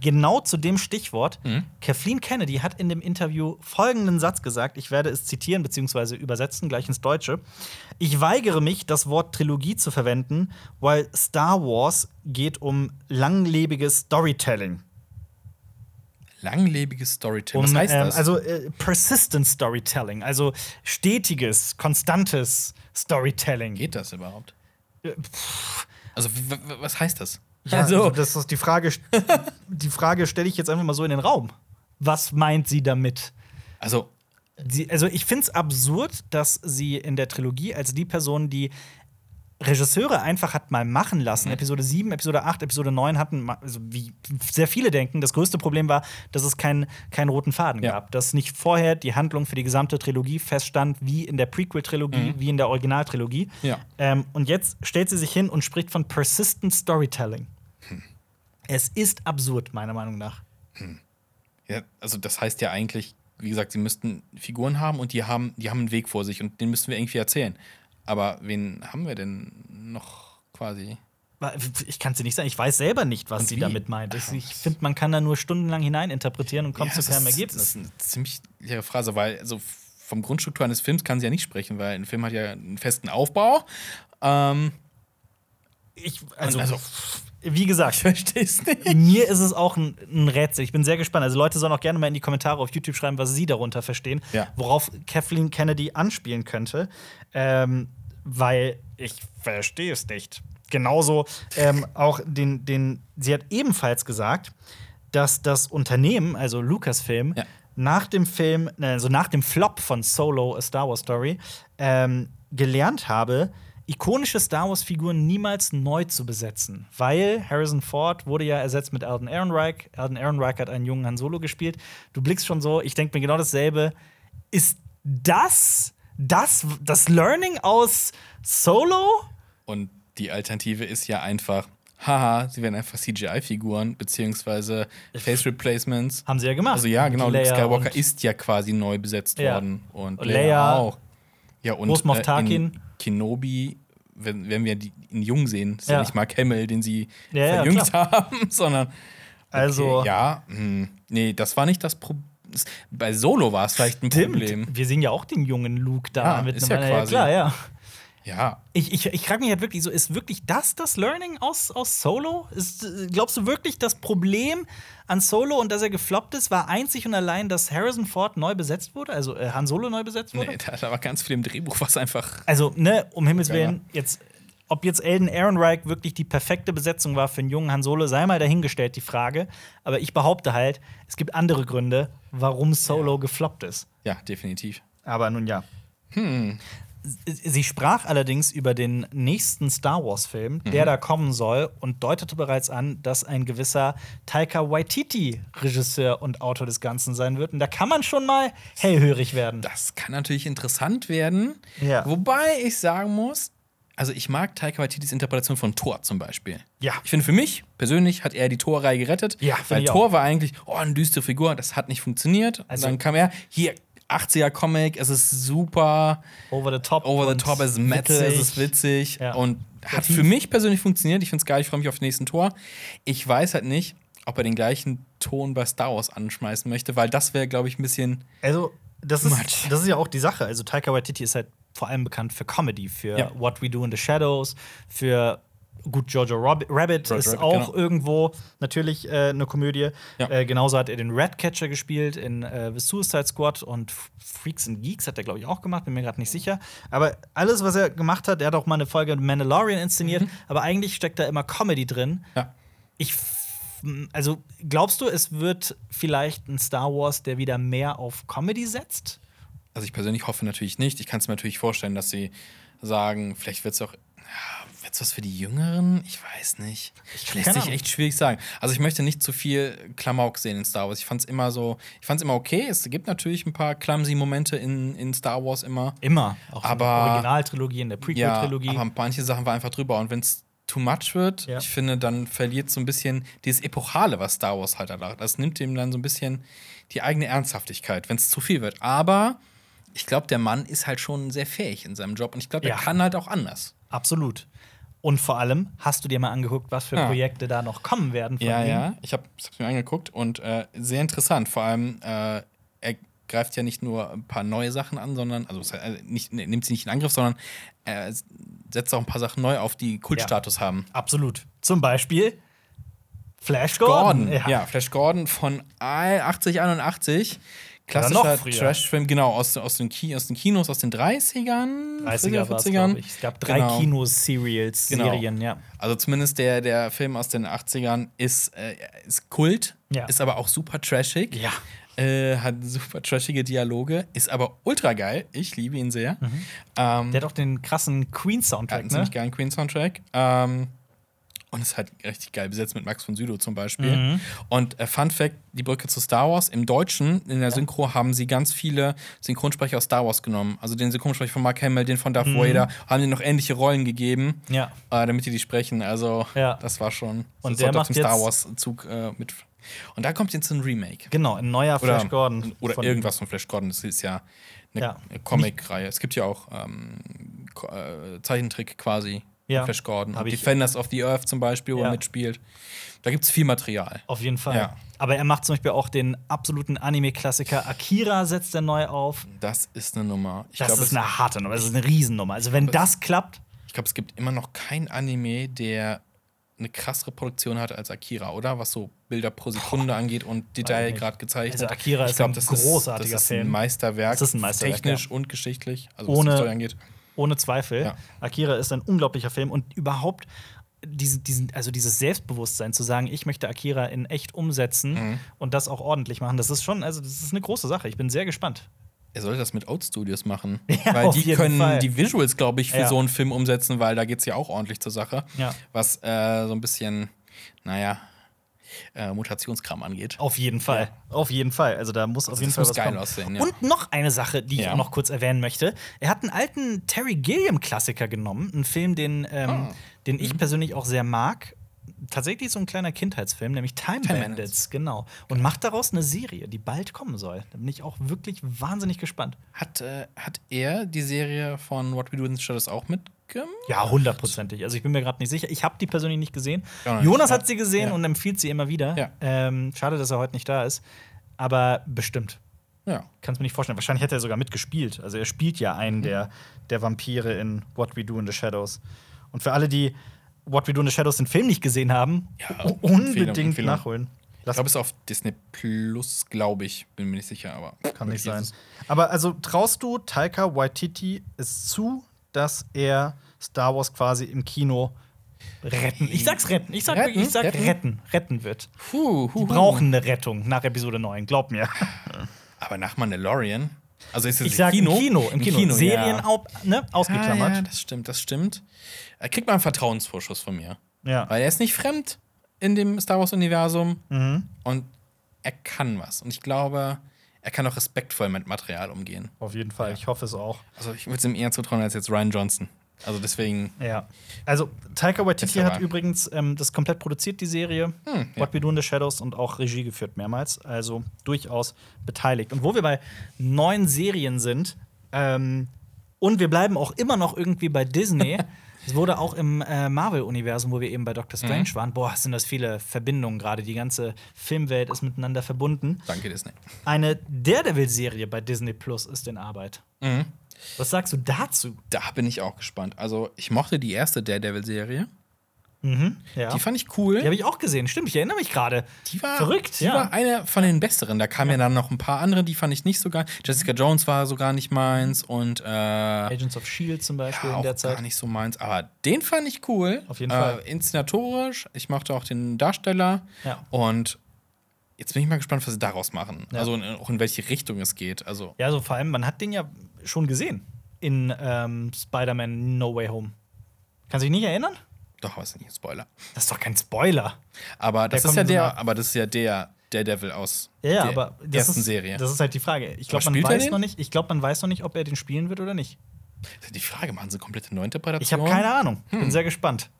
genau zu dem Stichwort, Mhm. Kathleen Kennedy hat in dem Interview folgenden Satz gesagt, ich werde es zitieren bzw. übersetzen, gleich ins Deutsche. Ich weigere mich, das Wort Trilogie zu verwenden, weil Star Wars geht um langlebiges Storytelling. Langlebiges Storytelling. Um, was heißt ähm, das? Also äh, persistent Storytelling, also stetiges, konstantes Storytelling. Geht das überhaupt? Äh, Also, w- w- was heißt das? Ja, also, das ist die Frage. die Frage stelle ich jetzt einfach mal so in den Raum. Was meint sie damit? Also, Sie, also ich finde es absurd, dass sie in der Trilogie als die Person, die Regisseure einfach hat mal machen lassen. Episode 7, Episode 8, Episode 9 hatten, also wie sehr viele denken, das größte Problem war, dass es keinen keinen roten Faden Ja. gab. Dass nicht vorher die Handlung für die gesamte Trilogie feststand, wie in der Prequel-Trilogie, wie in der Originaltrilogie. Ja. Ähm, und jetzt stellt sie sich hin und spricht von Persistent Storytelling. Es ist absurd, meiner Meinung nach. Ja, also das heißt ja eigentlich, wie gesagt, sie müssten Figuren haben und die haben, die haben einen Weg vor sich und den müssen wir irgendwie erzählen. Aber wen haben wir denn noch quasi? Ich kann es dir nicht sagen. Ich weiß selber nicht, was Und sie wie? damit meint. Ich, ich finde, man kann da nur stundenlang hineininterpretieren und kommt Ja, zu keinem Ergebnis. Das ist eine ziemlich leere Phrase, weil also vom Grundstruktur eines Films kann sie ja nicht sprechen, weil ein Film hat ja einen festen Aufbau. Ähm, Ich, also, also- wie gesagt, ich verstehe es nicht. mir ist es auch ein, ein Rätsel. Ich bin sehr gespannt. Also Leute sollen auch gerne mal in die Kommentare auf YouTube schreiben, was sie darunter verstehen, Ja. worauf Kathleen Kennedy anspielen könnte. Ähm, weil ich verstehe es nicht. Genauso ähm, auch den, den, sie hat ebenfalls gesagt, dass das Unternehmen, also Lucasfilm, Ja. nach dem Film, also nach dem Flop von Solo, A Star Wars Story, ähm, gelernt habe, ikonische Star Wars-Figuren niemals neu zu besetzen. Weil Harrison Ford wurde ja ersetzt mit Alden Ehrenreich. Alden Ehrenreich hat einen jungen Han Solo gespielt. Du blickst schon so, ich denke mir genau dasselbe. Ist das das, das Learning aus Solo? Und die Alternative ist ja einfach haha, sie werden einfach CGI-Figuren beziehungsweise Face Replacements. Haben sie ja gemacht. Also ja, genau, Luke Skywalker ist ja quasi neu besetzt Ja. worden. Und, Und Leia, auch. Ja, und Moff äh, Tarkin. in Kenobi, wenn, wenn wir die, ihn jung sehen, ist ja. Ja. nicht Mark Hamill, den sie Ja, ja, verjüngt haben, sondern Also- okay, ja, hm, nee, das war nicht das Problem. Bei Solo war es vielleicht ein Stimmt. Problem. Wir sehen ja auch den jungen Luke da Ja, mit ist einem ja ja, quasi- klar, ja. Ja, Ich, ich, ich frage mich halt wirklich so, ist wirklich das das Learning aus, aus Solo? Ist, glaubst du wirklich, das Problem an Solo und dass er gefloppt ist, war einzig und allein, dass Harrison Ford neu besetzt wurde? Also äh, Han Solo neu besetzt wurde? nee, da, da war ganz viel im Drehbuch, was einfach. Also, ne, um Himmels Ja, Willen, jetzt, ob jetzt Elden Ehrenreich wirklich die perfekte Besetzung war für einen jungen Han Solo, sei mal dahingestellt, die Frage. Aber ich behaupte halt, es gibt andere Gründe, warum Solo gefloppt ist. Ja, definitiv. Aber nun ja. Hm. Sie sprach allerdings über den nächsten Star Wars-Film, Mhm. der da kommen soll, und deutete bereits an, dass ein gewisser Taika Waititi Regisseur und Autor des Ganzen sein wird. Und da kann man schon mal hellhörig werden. Das kann natürlich interessant werden. Ja. Wobei ich sagen muss, also ich mag Taika Waititis Interpretation von Thor zum Beispiel. Ja. Ich finde für mich persönlich hat er die Thor-Reihe gerettet. Ja, weil Thor war eigentlich, oh, eine düstere Figur, das hat nicht funktioniert. Also- und dann kam er, hier, 80er Comic, es ist super, Over the top. over the top, es ist metze, witzig. es ist witzig Ja. und hat für mich persönlich funktioniert. Ich finde es geil, ich freue mich auf den nächsten Tor. Ich weiß halt nicht, ob er den gleichen Ton bei Star Wars anschmeißen möchte, weil das wäre, glaube ich, ein bisschen Also, das ist, das ist ja auch die Sache. Also, Taika Waititi ist halt vor allem bekannt für Comedy, für Ja. What We Do in the Shadows, für gut, Jojo Rabbit Jojo ist Rabbit, auch genau. irgendwo natürlich äh, eine Komödie. Ja. Äh, genauso hat er den Ratcatcher gespielt in äh, The Suicide Squad und Freaks and Geeks hat er, glaube ich, auch gemacht, bin mir gerade nicht sicher. Aber alles, was er gemacht hat, er hat auch mal eine Folge Mandalorian inszeniert, Mhm. aber eigentlich steckt da immer Comedy drin. ja, Ich also glaubst du, es wird vielleicht ein Star Wars, der wieder mehr auf Comedy setzt? Also ich persönlich hoffe natürlich nicht. Ich kann es mir natürlich vorstellen, dass sie sagen, vielleicht wird es auch. Ja, wird es was für die Jüngeren? Ich weiß nicht. Ich- Lässt sich echt schwierig sagen. Also ich möchte nicht zu viel Klamauk sehen in Star Wars. Ich fand es immer so, ich fand es immer okay. Es gibt natürlich ein paar clumsy Momente in, in Star Wars immer. Immer. Auch Aber- in der Originaltrilogie, in der Ja, Prequel-Trilogie. aber manche Sachen waren einfach drüber. Und wenn es too much wird, Ja. ich finde, dann verliert so ein bisschen dieses Epochale, was Star Wars halt hat. Das nimmt ihm dann so ein bisschen die eigene Ernsthaftigkeit, wenn es zu viel wird. Aber ich glaube, der Mann ist halt schon sehr fähig in seinem Job und ich glaube, er Ja. kann halt auch anders. Absolut. Und vor allem, hast du dir mal angeguckt, was für Ja. Projekte da noch kommen werden von Ja, ihm? ja. Ich habe es mir angeguckt und äh, sehr interessant. Vor allem, äh, er greift ja nicht nur ein paar neue Sachen an, sondern, also äh, nicht, ne, nimmt sie nicht in Angriff, sondern er setzt auch ein paar Sachen neu auf, die Kultstatus haben. Absolut. Zum Beispiel Flash Gordon. Gordon. Ja. Flash Gordon von 8081. Klassischer. Trash-Film, genau, aus, aus, den Ki aus den Kinos aus den 30ern, 30er war es, 40ern. glaube ich. Es gab drei Genau. Kinos-Serials, Genau. Serien, ja. Also zumindest der, der Film aus den 80ern ist, äh, ist Kult, Ja. ist aber auch super trashig. Ja. Äh, hat super trashige Dialoge, ist aber ultra geil. Ich liebe ihn sehr. Ähm, Der hat auch den krassen hat einen Queen-Soundtrack, ne? ziemlich geilen Queen-Soundtrack. Ähm, und ist halt richtig geil besetzt mit Max von Sydow zum Beispiel. Mhm. Und äh, Fun Fact: Die Brücke zu Star Wars. Im Deutschen, in der Synchro, haben sie ganz viele Synchronsprecher aus Star Wars genommen. Also den Synchronsprecher von Mark Hamill, den von Darth Mhm. Vader, haben die noch ähnliche Rollen gegeben, Ja. äh, damit die die sprechen. Also, Ja. das war schon. Und der macht dem Star Wars-Zug äh, mit. Und da kommt jetzt ein Remake. Genau, ein neuer Oder, Flash Gordon. oder irgendwas von Flash Gordon. Das ist ja eine Ja. Comic-Reihe. Es gibt ja auch ähm, äh, Zeichentrick quasi. Ja. Flash Gordon. Hab Defenders of the Earth zum Beispiel, wo Ja. er mitspielt. Da gibt es viel Material. Auf jeden Fall. Ja. Aber er macht zum Beispiel auch den absoluten Anime-Klassiker Akira setzt er neu auf. Das ist eine Nummer. Ich Das glaube, ist eine harte Nummer, das ist eine Riesennummer. Also wenn das klappt, ich glaub, es gibt immer noch kein Anime, der eine krassere Produktion hat als Akira, oder? Was so Bilder pro Sekunde angeht und Detail gerade gezeichnet. Also Akira ich ist glaub, ein das großartiger ist, das ist Film. ein Meisterwerk. Das ist ein Meisterwerk, Technisch ja. und geschichtlich, also Ohne- was die Story angeht. Ohne Zweifel. Ja. Akira ist ein unglaublicher Film und überhaupt diesen, diesen, also dieses Selbstbewusstsein zu sagen, ich möchte Akira in echt umsetzen Mhm. und das auch ordentlich machen, das ist schon, also das ist eine große Sache. Ich bin sehr gespannt. Er sollte das mit Oat Studios machen. Ja, weil die können Fall. die Visuals, glaube ich, für Ja. so einen Film umsetzen, weil da geht es ja auch ordentlich zur Sache. Ja. Was äh, so ein bisschen, naja, äh, Mutationskram angeht. Auf jeden Fall. Auf jeden Fall. Also da muss auf jeden Fall was geil kommen. aussehen, ja. Und noch eine Sache, die ich Ja. auch noch kurz erwähnen möchte. Er hat einen alten Terry Gilliam-Klassiker genommen, einen Film, den, ähm, Ah. den ich persönlich auch sehr mag. tatsächlich so ein kleiner Kindheitsfilm, nämlich Time, Time Bandits, Bandits. genau. Und macht daraus eine Serie, die bald kommen soll. Da bin ich auch wirklich wahnsinnig gespannt. Hat, äh, hat er die Serie von What We Do in the Shadows auch mitgemacht? Ja, hundertprozentig. Also ich bin mir gerade nicht sicher. Ich habe die persönlich nicht gesehen. Ja, Jonas ja. hat sie gesehen Ja. und empfiehlt sie immer wieder. Ja. Ähm, schade, dass er heute nicht da ist. Aber bestimmt. Ja. Kannst mir nicht vorstellen. Wahrscheinlich hätte er sogar mitgespielt. Also er spielt ja Mhm. einen der, der Vampire in What We Do in the Shadows. Und für alle, die What We Do in the Shadows den Film nicht gesehen haben, Ja, u- Empfehlung, unbedingt Empfehlung. nachholen. Ich glaube, es ist auf Disney Plus, glaube ich. Bin mir nicht sicher, aber. Kann nicht sein. Aber also traust du Taika Waititi es zu, dass er Star Wars quasi im Kino retten? Ich sag's retten. Ich sag, Retten? ich sag retten. Retten? retten, wird. Puh, Die brauchen eine Rettung nach Episode 9, glaub mir. Aber nach Mandalorian. Also ist es sag Kino, im Kino. Im Kino. Serien ja. au ne, Ah, ausgeklammert. ja, das stimmt, das stimmt. Er kriegt mal einen Vertrauensvorschuss von mir. Ja. Weil er ist nicht fremd in dem Star Wars-Universum Mhm. und er kann was. Und ich glaube, er kann auch respektvoll mit Material umgehen. Auf jeden Fall. Ich hoffe es auch. Also ich würde es ihm eher zutrauen als jetzt Ryan Johnson. Also deswegen. Ja. Also, Taika Waititi hat übrigens ähm, das komplett produziert, die Serie. Hm, ja. What We Do in the Shadows und auch Regie geführt mehrmals. Also durchaus beteiligt. Und wo wir bei neuen Serien sind, ähm, und wir bleiben auch immer noch irgendwie bei Disney. Es wurde auch im äh, Marvel-Universum, wo wir eben bei Doctor Strange Mhm. waren, boah, sind das viele Verbindungen gerade. Die ganze Filmwelt ist miteinander verbunden. Danke, Disney. Eine Daredevil-Serie bei Disney Plus ist in Arbeit. Mhm. Was sagst du dazu? Da bin ich auch gespannt. Also, ich mochte die erste Daredevil-Serie. Mhm. Ja. Die fand ich cool. Die habe ich auch gesehen. Stimmt, ich erinnere mich gerade. Die war verrückt. Die ja. war eine von den besseren. Da kamen ja. dann noch ein paar andere, die fand ich nicht so geil. Jessica Jones war so gar nicht meins und äh, ja, Agents of Shield zum Beispiel in auch der Zeit. gar nicht so meins. Aber den fand ich cool. Auf jeden äh, Fall. Inszenatorisch. Ich mochte auch den Darsteller. Ja. Und jetzt bin ich mal gespannt, was sie daraus machen. Ja. Also in, auch in welche Richtung es geht. Also Ja, so vor allem, man hat den ja schon gesehen in ähm, Spider-Man No Way Home. Kannst du dich nicht erinnern? Doch, aber ist nicht ein Spoiler. Das ist doch kein Spoiler. Aber das Der ist ja so der, nach- aber das ist ja der Daredevil aus Ja, der aber das ersten ist, Serie. Das ist halt die Frage. Ich glaube, man weiß noch nicht. Ich glaube, man weiß noch nicht, ob er den spielen wird oder nicht. Das ist die Frage, machen sie komplette Neuinterpretation? Ich habe keine Ahnung. Hm. Bin sehr gespannt.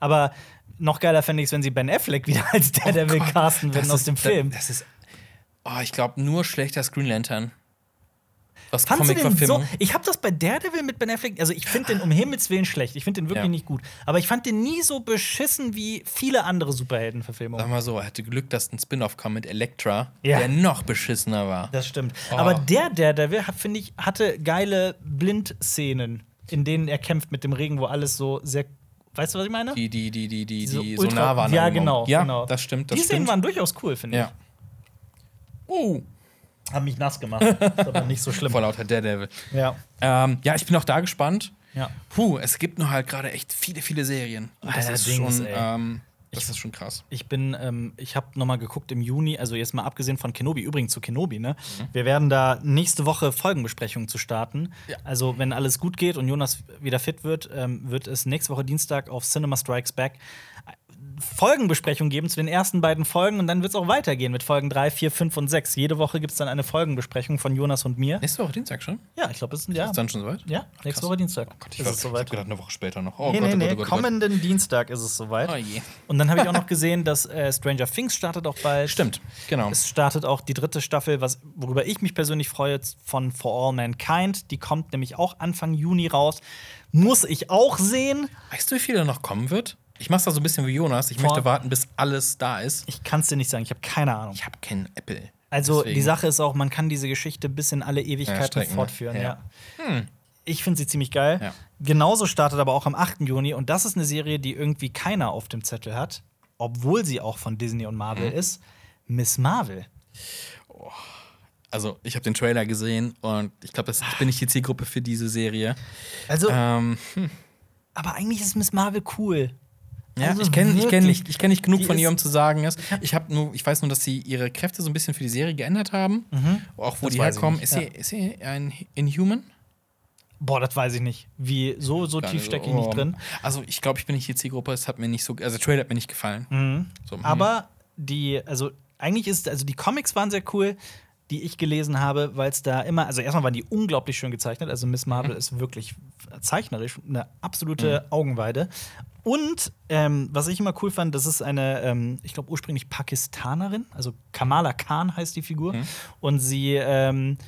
Aber noch geiler fände ich es, wenn sie Ben Affleck wieder als Daredevil Oh Gott, casten würden aus ist- dem Film. Das ist. Oh, ich glaube nur schlechter Screen Lantern. Was Fandst du den so? Ich habe das bei Daredevil mit Ben Affleck. Also ich finde den um Himmels Willen schlecht. Ich finde den wirklich Ja. nicht gut. Aber ich fand den nie so beschissen wie viele andere Sag Superheldenverfilmungen. mal so, er hatte Glück, dass ein Spin-off kam mit Elektra, Ja. der noch beschissener war. Das stimmt. Oh. Aber der Daredevil finde ich, hatte geile Blindszenen, in denen er kämpft mit dem Regen, wo alles so sehr. Weißt du, was ich meine? Die, die, die, die, die, die so nah waren. Ja, genau. Ja, genau. das stimmt. Das Die Szenen stimmt. waren durchaus cool, finde ja. Oh, ich. Haben mich nass gemacht. ist aber nicht so schlimm. vor lauter Daredevil. Ja. Ähm, ja, ich bin auch da gespannt. Ja. Puh, es gibt nur halt gerade echt viele, viele Serien. Und das ist schon, ähm, das ist schon krass. Ich bin, ähm, ich habe noch mal geguckt im Juni, also jetzt mal abgesehen von Kenobi, übrigens zu Kenobi, ne? Wir werden da nächste Woche Folgenbesprechungen zu starten. Ja. Also wenn alles gut geht und Jonas wieder fit wird, ähm, wird es nächste Woche Dienstag auf Cinema Strikes Back Folgenbesprechung geben zu den ersten beiden Folgen und dann wird es auch weitergehen mit Folgen 3, 4, 5 und 6. Jede Woche gibt es dann eine Folgenbesprechung von Jonas und mir. Nächste Woche Dienstag schon? Ja, ich glaube, es ist ein Jahr. Ist dann schon soweit? Ja, nächste krass. Woche Dienstag. Oh Gott, ich, ist war, es ich soweit. gedacht, eine Woche später noch. Oh nee, Gott, nee, oh nee, Gott, oh Gott, oh Gott. kommenden Dienstag ist es soweit. Oh je. Und dann habe ich auch noch gesehen, dass äh, Stranger Things startet auch bald. Stimmt, genau. Es startet auch die dritte Staffel, was, worüber ich mich persönlich freue, von For All Mankind. Die kommt nämlich auch Anfang Juni raus. Muss ich auch sehen. Weißt du, wie viel da noch kommen wird? Ich mach's da so ein bisschen wie Jonas. Ich Vor- möchte warten, bis alles da ist. Ich kann es dir nicht sagen, ich habe keine Ahnung. Ich habe keinen Apple. Also Deswegen- die Sache ist auch, man kann diese Geschichte bis in alle Ewigkeiten strecken, ne? fortführen. Ja. Ja. Ich finde sie ziemlich geil. Ja. Genauso startet aber auch am 8. Juni und das ist eine Serie, die irgendwie keiner auf dem Zettel hat, obwohl sie auch von Disney und Marvel Mhm. ist. Miss Marvel. Also, ich habe den Trailer gesehen und ich glaube, das bin ich die Zielgruppe für diese Serie. Also, Ähm, aber eigentlich ist Miss Marvel cool. Ja, Also ich kenne ich kenn nicht, ich kenn nicht genug Die von ihr, um zu sagen, es. Ich, hab nur, ich weiß nur, dass sie ihre Kräfte so ein bisschen für die Serie geändert haben. Auch wo Das die herkommen. Ist, ja. sie, ist sie ein Inhuman? Boah, das weiß ich nicht. Wie, so, so tief stecke ich nicht Oh. drin. Also, ich glaube, ich bin nicht die Zielgruppe. Es hat mir nicht so. Also, Trailer hat mir nicht gefallen. So, hm. Aber die, also eigentlich ist, also die Comics waren sehr cool. Die ich gelesen habe, weil es da immer, also erstmal waren die unglaublich schön gezeichnet. Also Miss Marvel Mhm. ist wirklich zeichnerisch eine absolute Augenweide. Und ähm, was ich immer cool fand, das ist eine, ähm, ich glaube ursprünglich Pakistanerin, also Kamala Khan heißt die Figur. Mhm. Und sie ähm,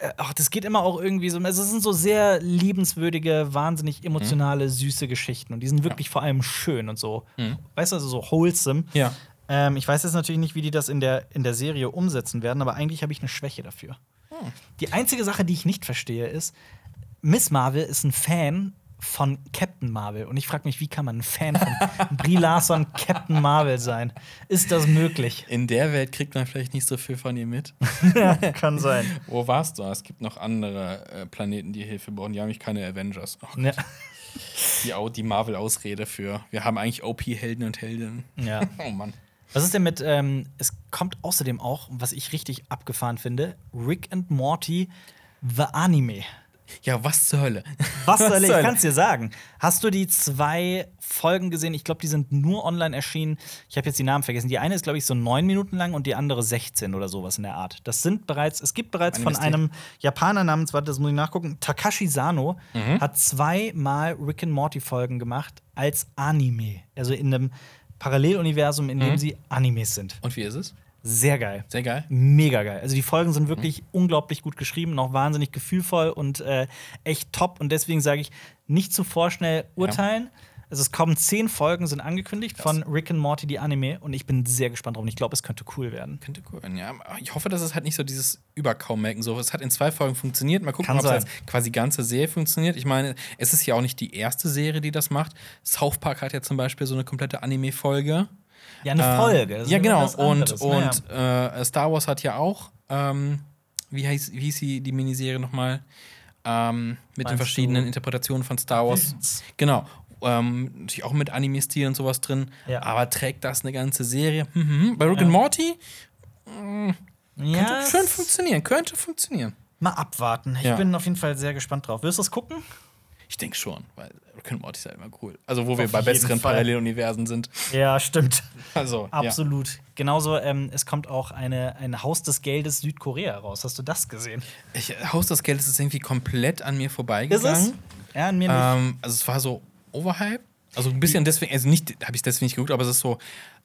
äh, ach, das geht immer auch irgendwie so. Also es sind so sehr liebenswürdige, wahnsinnig emotionale, süße Geschichten. Und die sind wirklich vor allem schön und so. Weißt du, also so wholesome. Ja. Ähm, ich weiß jetzt natürlich nicht, wie die das in der, in der Serie umsetzen werden, aber eigentlich habe ich eine Schwäche dafür. Die einzige Sache, die ich nicht verstehe, ist, Miss Marvel ist ein Fan von Captain Marvel. Und ich frage mich, wie kann man ein Fan von Brie Larson Captain Marvel sein? Ist das möglich? In der Welt kriegt man vielleicht nicht so viel von ihr mit. Kann sein. Wo warst du? Es gibt noch andere äh, Planeten, die Hilfe brauchen. Die haben nämlich keine Avengers. Oh, Ja. die die Marvel-Ausrede für. Wir haben eigentlich OP-Helden und Heldinnen. ja. Oh Mann. Was ist denn mit, ähm, es kommt außerdem auch, was ich richtig abgefahren finde, Rick and Morty, The Anime. Ja, was zur Hölle? Was ich? zur Ich Hölle? kann es dir sagen. Hast du die zwei Folgen gesehen? Ich glaube, die sind nur online erschienen. Ich habe jetzt die Namen vergessen. Die eine ist, glaube ich, so neun Minuten lang und die andere 16 oder sowas in der Art. Das sind bereits, es gibt bereits Anime von einem Japaner namens, warte, das muss ich nachgucken, Takashi Sano, Mhm. hat zweimal Rick and Morty Folgen gemacht als Anime. Also in einem Paralleluniversum, in dem Mhm. sie Animes sind. Und wie ist es? Sehr geil. Sehr geil. Mega geil. Also die Folgen sind wirklich unglaublich gut geschrieben, noch wahnsinnig gefühlvoll und äh, echt top. Und deswegen sage ich, nicht zu vorschnell urteilen. Also es kommen zehn Folgen, sind angekündigt von Rick and Morty, die Anime. Und ich bin sehr gespannt drauf. Und ich glaube, es könnte cool werden. Könnte cool werden, ja. Ich hoffe, dass es halt nicht so dieses Überkaum-Merken so. Es hat in zwei Folgen funktioniert. Mal gucken, ob es als quasi ganze Serie funktioniert. Ich meine, es ist ja auch nicht die erste Serie, die das macht. South Park hat ja zum Beispiel so eine komplette Anime-Folge. Ja, eine Ähm, Folge. Ist ja, genau. Und, anderes. Naja. und äh, Star Wars hat ja auch, ähm, wie, heißt, wie hieß die, die Miniserie nochmal? Ähm, mit den Meinst verschiedenen du Interpretationen von Star Wars. Genau. Ähm, natürlich auch mit Anime-Stil und sowas drin. Ja. Aber trägt das eine ganze Serie? Mhm. Bei Rick Ja. and Morty ja, könnte schön funktionieren. Könnte funktionieren. mal abwarten. Ich Ja. bin auf jeden Fall sehr gespannt drauf. Wirst du es gucken? Ich denke schon, weil Rick and Morty ist ja immer cool. Also, wo wir Auf bei jeden besseren Fall. Paralleluniversen sind. Ja, stimmt. Also, Absolut. Genauso, ähm, es kommt auch eine, ein Haus des Geldes Südkorea raus. Hast du das gesehen? Ja. Ich, Haus des Geldes ist irgendwie komplett an mir Ist vorbeigegangen. es? Ja, an mir nicht. Ähm, also es war so overhyped. Also ein bisschen deswegen, also nicht, habe ich deswegen nicht geguckt, aber es ist so,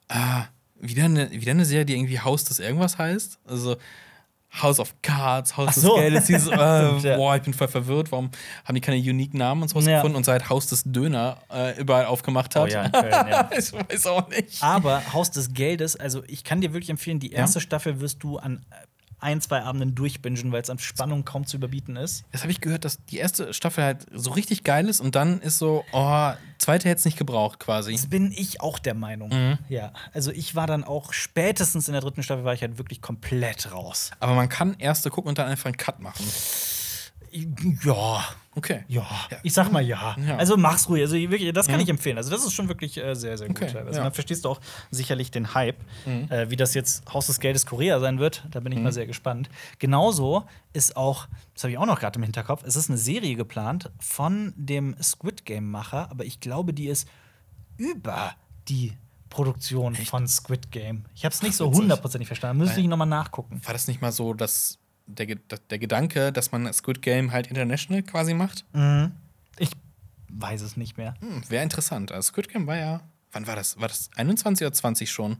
ah, wieder, eine, wieder eine Serie, die irgendwie Haus des irgendwas heißt. Also House of Cards, Haus Ach so. des Geldes, dieses, äh, ja. boah, ich bin voll verwirrt, warum haben die keine unique Namen und sowas Ja. gefunden und seit Haus des Döner äh, überall aufgemacht hat. Oh ja, Köln, ja. ich weiß auch nicht. Aber Haus des Geldes, also ich kann dir wirklich empfehlen, die erste Staffel wirst du an äh, ein, zwei Abenden durchbingen, weil es an Spannung kaum zu überbieten ist. Jetzt habe ich gehört, dass die erste Staffel halt so richtig geil ist und dann ist so, oh, zweite hätte es nicht gebraucht quasi. Das bin ich auch der Meinung. Mhm. Ja, also ich war dann auch spätestens in der dritten Staffel war ich halt wirklich komplett raus. Aber man kann erste gucken und dann einfach einen Cut machen. Ja, Okay. ja, ich sag mal ja. Ja. Also mach's ruhig. Also wirklich, das kann ich empfehlen. Also das ist schon wirklich äh, sehr, sehr gut. Okay, teilweise. ja. Mhm. Man verstehst du auch sicherlich den Hype, äh, wie das jetzt Haus des Geldes Korea sein wird. Da bin ich mal sehr gespannt. Genauso ist auch, das habe ich auch noch gerade im Hinterkopf, es ist eine Serie geplant von dem Squid Game Macher, aber ich glaube, die ist über die Produktion von Squid Game. Ich habe es nicht so hundertprozentig verstanden. Müsste ich noch mal nachgucken. War das nicht mal so, dass der, der Gedanke, dass man Squid Game halt international quasi macht? Ich weiß es nicht mehr. Hm, Wäre interessant. Also Squid Game war ja. Wann war das? War das 21 oder 20 schon?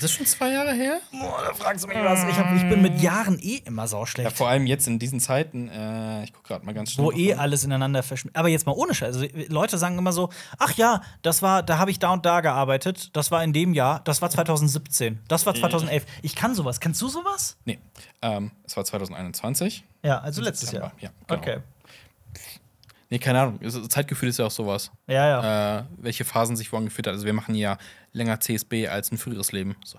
Ist das schon zwei Jahre her? Boah, da fragst du mich was. Ich, hab, ich bin mit Jahren eh immer Ja, sauschlecht. vor allem jetzt in diesen Zeiten. Äh, ich gucke gerade mal ganz schnell. wo eh alles ineinander verschmilzt. Aber jetzt mal ohne Scheiß. Also, Leute sagen immer so: Ach ja, das war, da habe ich da und da gearbeitet. Das war in dem Jahr. Das war 2017. Das war 2011. Ich kann sowas. Kannst du sowas? Nee, ähm, es war 2021. Ja, also letztes Dezember, Jahr. ja, genau. Okay. Nee, keine Ahnung. Es- Zeitgefühl ist ja auch sowas. Ja, ja. Äh, welche Phasen sich wo angeführt hat. Also wir machen ja länger CSB als ein früheres Leben. So,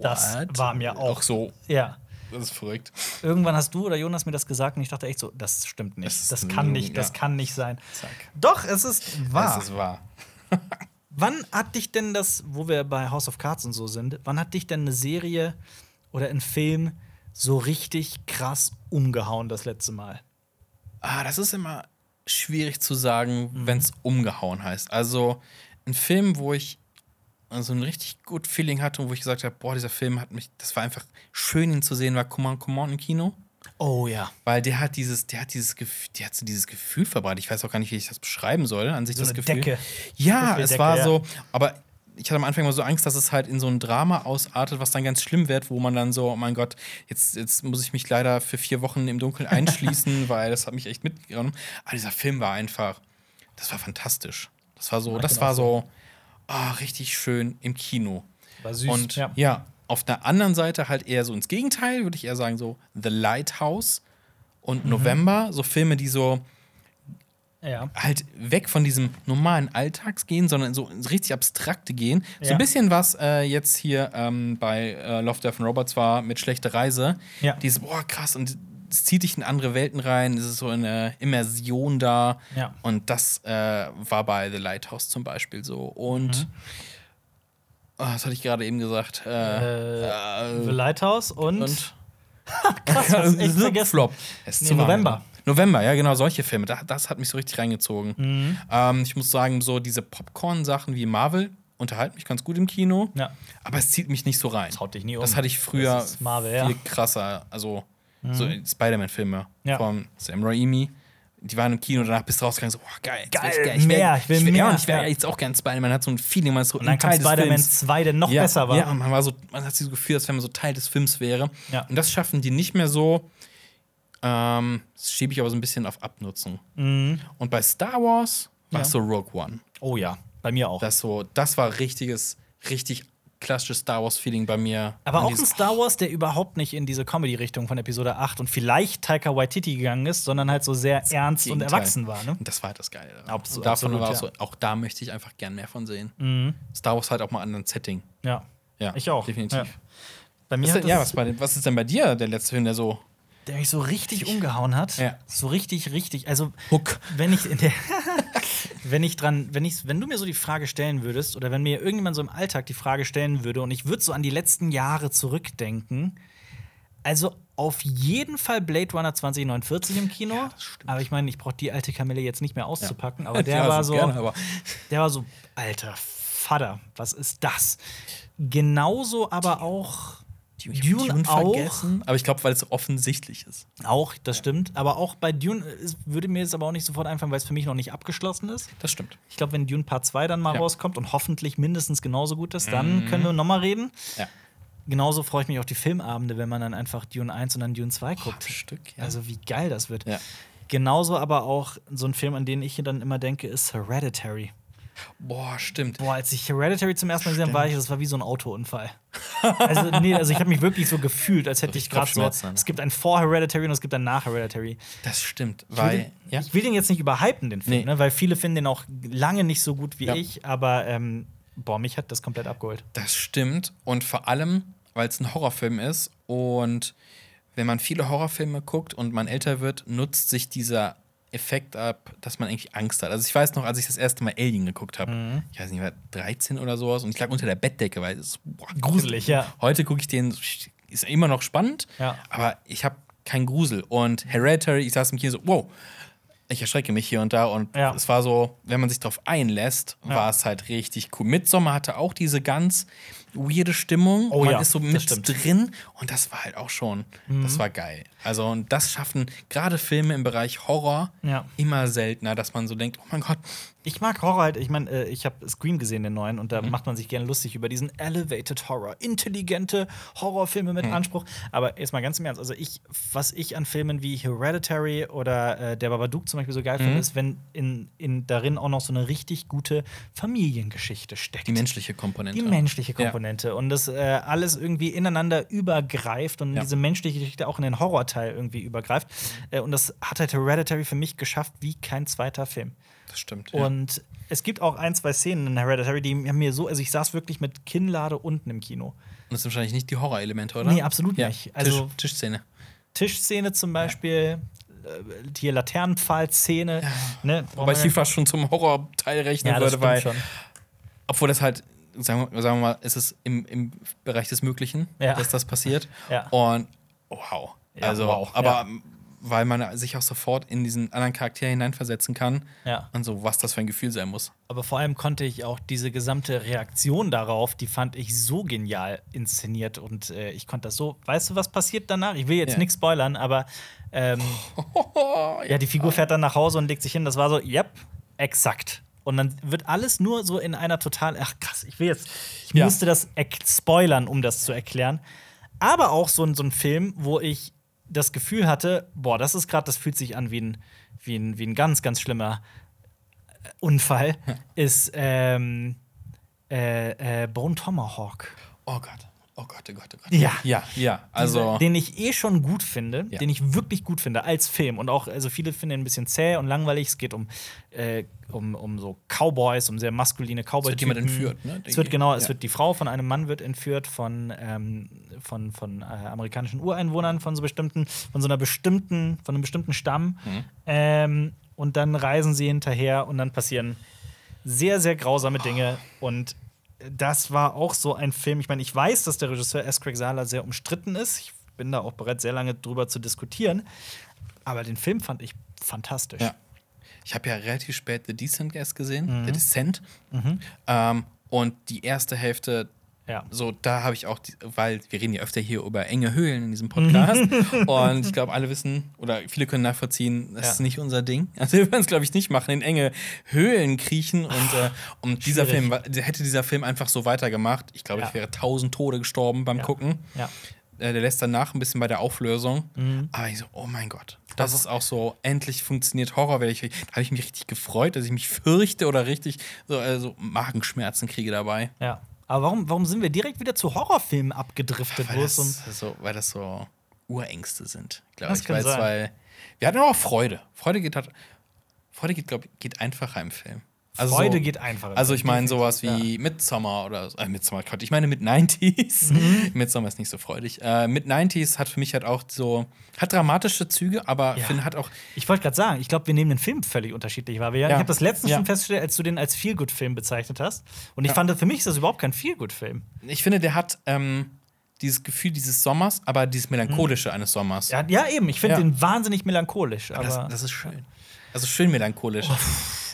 Das war mir auch. Auch so. Ja. Das ist verrückt. Irgendwann hast du oder Jonas mir das gesagt und ich dachte echt so: Das stimmt nicht. Es Das kann nicht, das ja. kann nicht sein. Zack. Doch, es ist wahr. Das ist wahr. Wann hat dich denn das, wo wir bei House of Cards und so sind, wann hat dich denn eine Serie oder ein Film so richtig krass umgehauen das letzte Mal? Ah, das ist immer schwierig zu sagen, wenn es umgehauen heißt. Also ein Film, wo ich so ein richtig gut Feeling hatte und wo ich gesagt habe, boah, dieser Film hat mich, das war einfach schön, ihn zu sehen, war Come on, Come on im Kino. Oh ja. Weil der hat dieses, der hat dieses Gefühl, der hat so dieses Gefühl verbreitet. Ich weiß auch gar nicht, wie ich das beschreiben soll, an sich So das eine Gefühl. Decke. Ja, es war ja. so, aber ich hatte am Anfang mal so Angst, dass es halt in so ein Drama ausartet, was dann ganz schlimm wird, wo man dann so, oh mein Gott, jetzt, jetzt muss ich mich leider für vier Wochen im Dunkeln einschließen, weil das hat mich echt mitgenommen. Aber dieser Film war einfach, das war fantastisch. Das war so, Ja, das war so. ah, richtig schön im Kino. War süß. Und ja. ja. auf der anderen Seite halt eher so ins Gegenteil, würde ich eher sagen, so The Lighthouse und Mhm. November, so Filme, die so ja. halt weg von diesem normalen Alltags gehen, sondern so richtig abstrakte gehen. So Ja. ein bisschen was äh, jetzt hier ähm, bei äh, Love, Death and Robots war mit Schlechte Reise. Ja. Dieses, boah, krass, und es zieht dich in andere Welten rein, es ist so eine Immersion da. Ja. Und das äh, war bei The Lighthouse zum Beispiel so. Und Mhm. ah, was hatte ich gerade eben gesagt? Äh, Äh, The Lighthouse und, und krass, hast echt vergessen. Flop. Es ist Nee. November. November, ja, genau, solche Filme. Da, das hat mich so richtig reingezogen. Mhm. Ähm, ich muss sagen, so diese Popcorn-Sachen wie Marvel unterhalten mich ganz gut im Kino. Ja. Aber es zieht mich nicht so rein. Das haut dich nie um. Das hatte ich früher Marvel, ja. Mhm. viel krasser. Also, so Spider-Man-Filme Ja. von Sam Raimi. Die waren im Kino, danach bist du rausgegangen, so, oh, geil, Geil, wär ich, mehr, wär, ich will ich wär, mehr, Ja, und ich wäre ja. jetzt auch gern Spider-Man, hat so ein Feeling, man ist so Und dann ein kam Teil des Spider-Man Films. 2, der noch ja, besser war. Ja, man war so, man hat so Gefühl, als wenn man so Teil des Films wäre. Ja. Und das schaffen die nicht mehr so. Ähm, das schiebe ich aber so ein bisschen auf Abnutzung. Mhm. Und bei Star Wars war es Ja. so Rogue One. Oh ja, bei mir auch. Das so, das war richtiges, richtig klassisches Star Wars-Feeling bei mir. Aber Und auch ein Star Wars, der überhaupt nicht in diese Comedy-Richtung von Episode 8 und vielleicht Taika Waititi gegangen ist, sondern halt so sehr ernst und Gegenteil. erwachsen war. Ne? Und das war halt das Geile. Und davon absolut, war auch, ja. so, auch da möchte ich einfach gern mehr von sehen. Mhm. Star Wars halt auch mal anderen Setting. Ja. Ja, Ich auch. Definitiv. Ja. Bei mir Was, denn, ja, was, bei, was ist denn bei dir der letzte Film, der so der mich so richtig umgehauen hat. Ja. So richtig, richtig. Also, Hook? wenn ich in der wenn ich dran, wenn ich, wenn du mir so die Frage stellen würdest, oder wenn mir irgendjemand so im Alltag die Frage stellen würde und ich würde so an die letzten Jahre zurückdenken, also auf jeden Fall Blade Runner 2049 im Kino. Ja, aber ich meine, ich brauche die alte Kamelle jetzt nicht mehr auszupacken, aber Ja, der war so. Gerne, aber Der war so, alter Vater, was ist das? Genauso aber auch Dune, auch. vergessen. Aber ich glaube, weil es offensichtlich ist. Auch, das stimmt. Aber auch bei Dune es würde mir jetzt aber auch nicht sofort einfallen, weil es für mich noch nicht abgeschlossen ist. Das stimmt. Ich glaube, wenn Dune Part 2 dann mal Ja. rauskommt und hoffentlich mindestens genauso gut ist, dann können wir nochmal reden. Ja. Genauso freue ich mich auf die Filmabende, wenn man dann einfach Dune 1 und dann Dune 2 guckt. am Stück, ja. Also wie geil das wird. Ja. Genauso aber auch so ein Film, an den ich dann immer denke, ist Hereditary. Boah, stimmt. Boah, als ich Hereditary zum ersten Mal gesehen habe, war ich, das war wie so ein Autounfall. also, nee, also ich habe mich wirklich so gefühlt, als hätte ich gerade so. Ne? Es gibt ein Vor Hereditary und es gibt ein Nach Hereditary. Das stimmt. Ich will, Weil, den, ja. ich will den jetzt nicht überhypen, den Film, Nee. ne, weil viele finden den auch lange nicht so gut wie Ja. ich, aber ähm, boah, mich hat das komplett abgeholt. Das stimmt. Und vor allem, weil es ein Horrorfilm ist und wenn man viele Horrorfilme guckt und man älter wird, nutzt sich dieser Effekt ab, dass man eigentlich Angst hat. Also ich weiß noch, als ich das erste Mal Alien geguckt habe, Mhm. ich weiß nicht, ich war 13 oder sowas und ich lag unter der Bettdecke, weil es boah, Gruselig, ja. Heute gucke ich den, ist immer noch spannend, Ja. aber ich habe keinen Grusel. Und Hereditary, ich saß im Kino so, wow, ich erschrecke mich hier und da. Und Ja. es war so, wenn man sich darauf einlässt, war es halt richtig cool. Midsommar hatte auch diese ganz weirde Stimmung. Oh man ja, ist so mit. Mhm. drin und das war halt auch schon, das war geil. Also und das schaffen gerade Filme im Bereich Horror Ja. immer seltener, dass man so denkt, oh mein Gott, Ich mag Horror halt, ich meine, äh, ich habe Scream gesehen, den neuen, und da Mhm. macht man sich gerne lustig über diesen Elevated Horror, intelligente Horrorfilme Mhm. mit Anspruch. Aber jetzt mal ganz im Ernst, also ich, was ich an Filmen wie Hereditary oder äh, Der Babadook zum Beispiel so geil Mhm. finde, ist, wenn in, in darin auch noch so eine richtig gute Familiengeschichte steckt. die menschliche Komponente. Die menschliche Ja. Komponente und das äh, alles irgendwie ineinander übergreift und Ja. diese menschliche Geschichte auch in den Horrorteil irgendwie übergreift. Äh, und das hat halt Hereditary für mich geschafft wie kein zweiter Film. Das stimmt. ja. Und es gibt auch ein, zwei Szenen in Hereditary, die haben mir so, also ich saß wirklich mit Kinnlade unten im Kino. Und das sind wahrscheinlich nicht die Horrorelemente, oder? Nee, absolut ja. nicht. Also- Tisch, Tischszene. Tischszene zum Beispiel, äh, hier Laternenpfahl-Szene. Ne, Wobei ich die fast schon zum Horrorteil rechnen ja, würde, weil schon. Obwohl das halt, sagen wir, sagen wir mal, ist es im, im Bereich des Möglichen, Ja. dass das passiert. Ja. Und wow. Ja, also, wow, aber ja. Weil man sich auch sofort in diesen anderen Charakter hineinversetzen kann. Ja. Und so, was das für ein Gefühl sein muss. Aber vor allem konnte ich auch diese gesamte Reaktion darauf, die fand ich so genial inszeniert und äh, ich konnte das so. Weißt du, was passiert danach? Ich will jetzt Ja. nichts spoilern, aber ähm, ja, die Figur fährt dann nach Hause und legt sich hin. Das war so, yep, exakt. Und dann wird alles nur so in einer total. Ach krass, ich will jetzt. Ich Ja. musste das spoilern, um das zu erklären. Aber auch so so ein Film, wo ich das Gefühl hatte, boah, das ist gerade, das fühlt sich an wie ein, wie ein, wie ein ganz, ganz schlimmer äh, Unfall, ist ähm, äh, äh, Bone Tomahawk. Oh Gott. Oh Gott, oh Gott, oh Gott. Ja. Ja, ja. Also. Den ich eh schon gut finde, Ja. den ich wirklich gut finde als Film. Und auch, also viele finden ihn ein bisschen zäh und langweilig. Es geht um, äh, um, um so Cowboys, um sehr maskuline cowboy wird jemand entführt, ne? Es wird genau, es Ja. wird die Frau von einem Mann wird entführt von, ähm, von, von äh, amerikanischen Ureinwohnern von so bestimmten, von so einer bestimmten, von einem bestimmten Stamm. Mhm. Ähm, und dann reisen sie hinterher und dann passieren sehr, sehr grausame Dinge. Und das war auch so ein Film. Ich meine, ich weiß, dass der Regisseur S. Craig Sala sehr umstritten ist. Ich bin da auch bereit, sehr lange drüber zu diskutieren. Aber den Film fand ich fantastisch. Ja. Ich habe ja relativ spät The Descent erst gesehen, Mhm. The Descent. Ähm, und die erste Hälfte, Ja. so, da habe ich auch, die, weil wir reden ja öfter hier über enge Höhlen in diesem Podcast. und ich glaube, alle wissen oder viele können nachvollziehen, das Ja. ist nicht unser Ding. Also wir werden es, glaube ich, nicht machen, in enge Höhlen kriechen. Und, äh, und dieser. Film, hätte dieser Film einfach so weitergemacht, ich glaube, Ja. ich wäre tausend Tode gestorben beim. Gucken. Ja. Äh, der lässt danach ein bisschen bei der Auflösung. Mhm. Aber ich so, oh mein Gott. Das ist auch so, endlich funktioniert Horror. weil ich- Da habe ich mich richtig gefreut, dass ich mich fürchte oder richtig so, äh, so Magenschmerzen kriege dabei. ja. Aber warum, warum sind wir direkt wieder zu Horrorfilmen abgedriftet? Weil das, so, weil das so Urängste sind, glaube ich. sein. Weil wir hatten auch Freude. Freude geht, Freude geht, glaube ich, geht einfacher im Film. Also Freude so, geht einfacher. Also ich meine sowas wie Midsommar oder äh, Midsommar, Gott, ich meine mit 90s. Mhm. Midsommar ist nicht so freudig. Äh, mit 90s hat für mich halt auch so, hat dramatische Züge, aber Ja. finde hat auch, Ich wollte gerade sagen, ich glaube, wir nehmen den Film völlig unterschiedlich wahr. Wir- Ich Ja. habe das letztens Ja. schon festgestellt, als du den als Feel-Good-Film bezeichnet hast. Und ich Ja. fand, für mich ist das überhaupt kein Feel-Good-Film. ich finde, der hat ähm, dieses Gefühl dieses Sommers, aber dieses melancholische eines Sommers. Ja, ja, eben. Ich finde Ja. den wahnsinnig melancholisch. Aber das, das ist schön. Also schön melancholisch.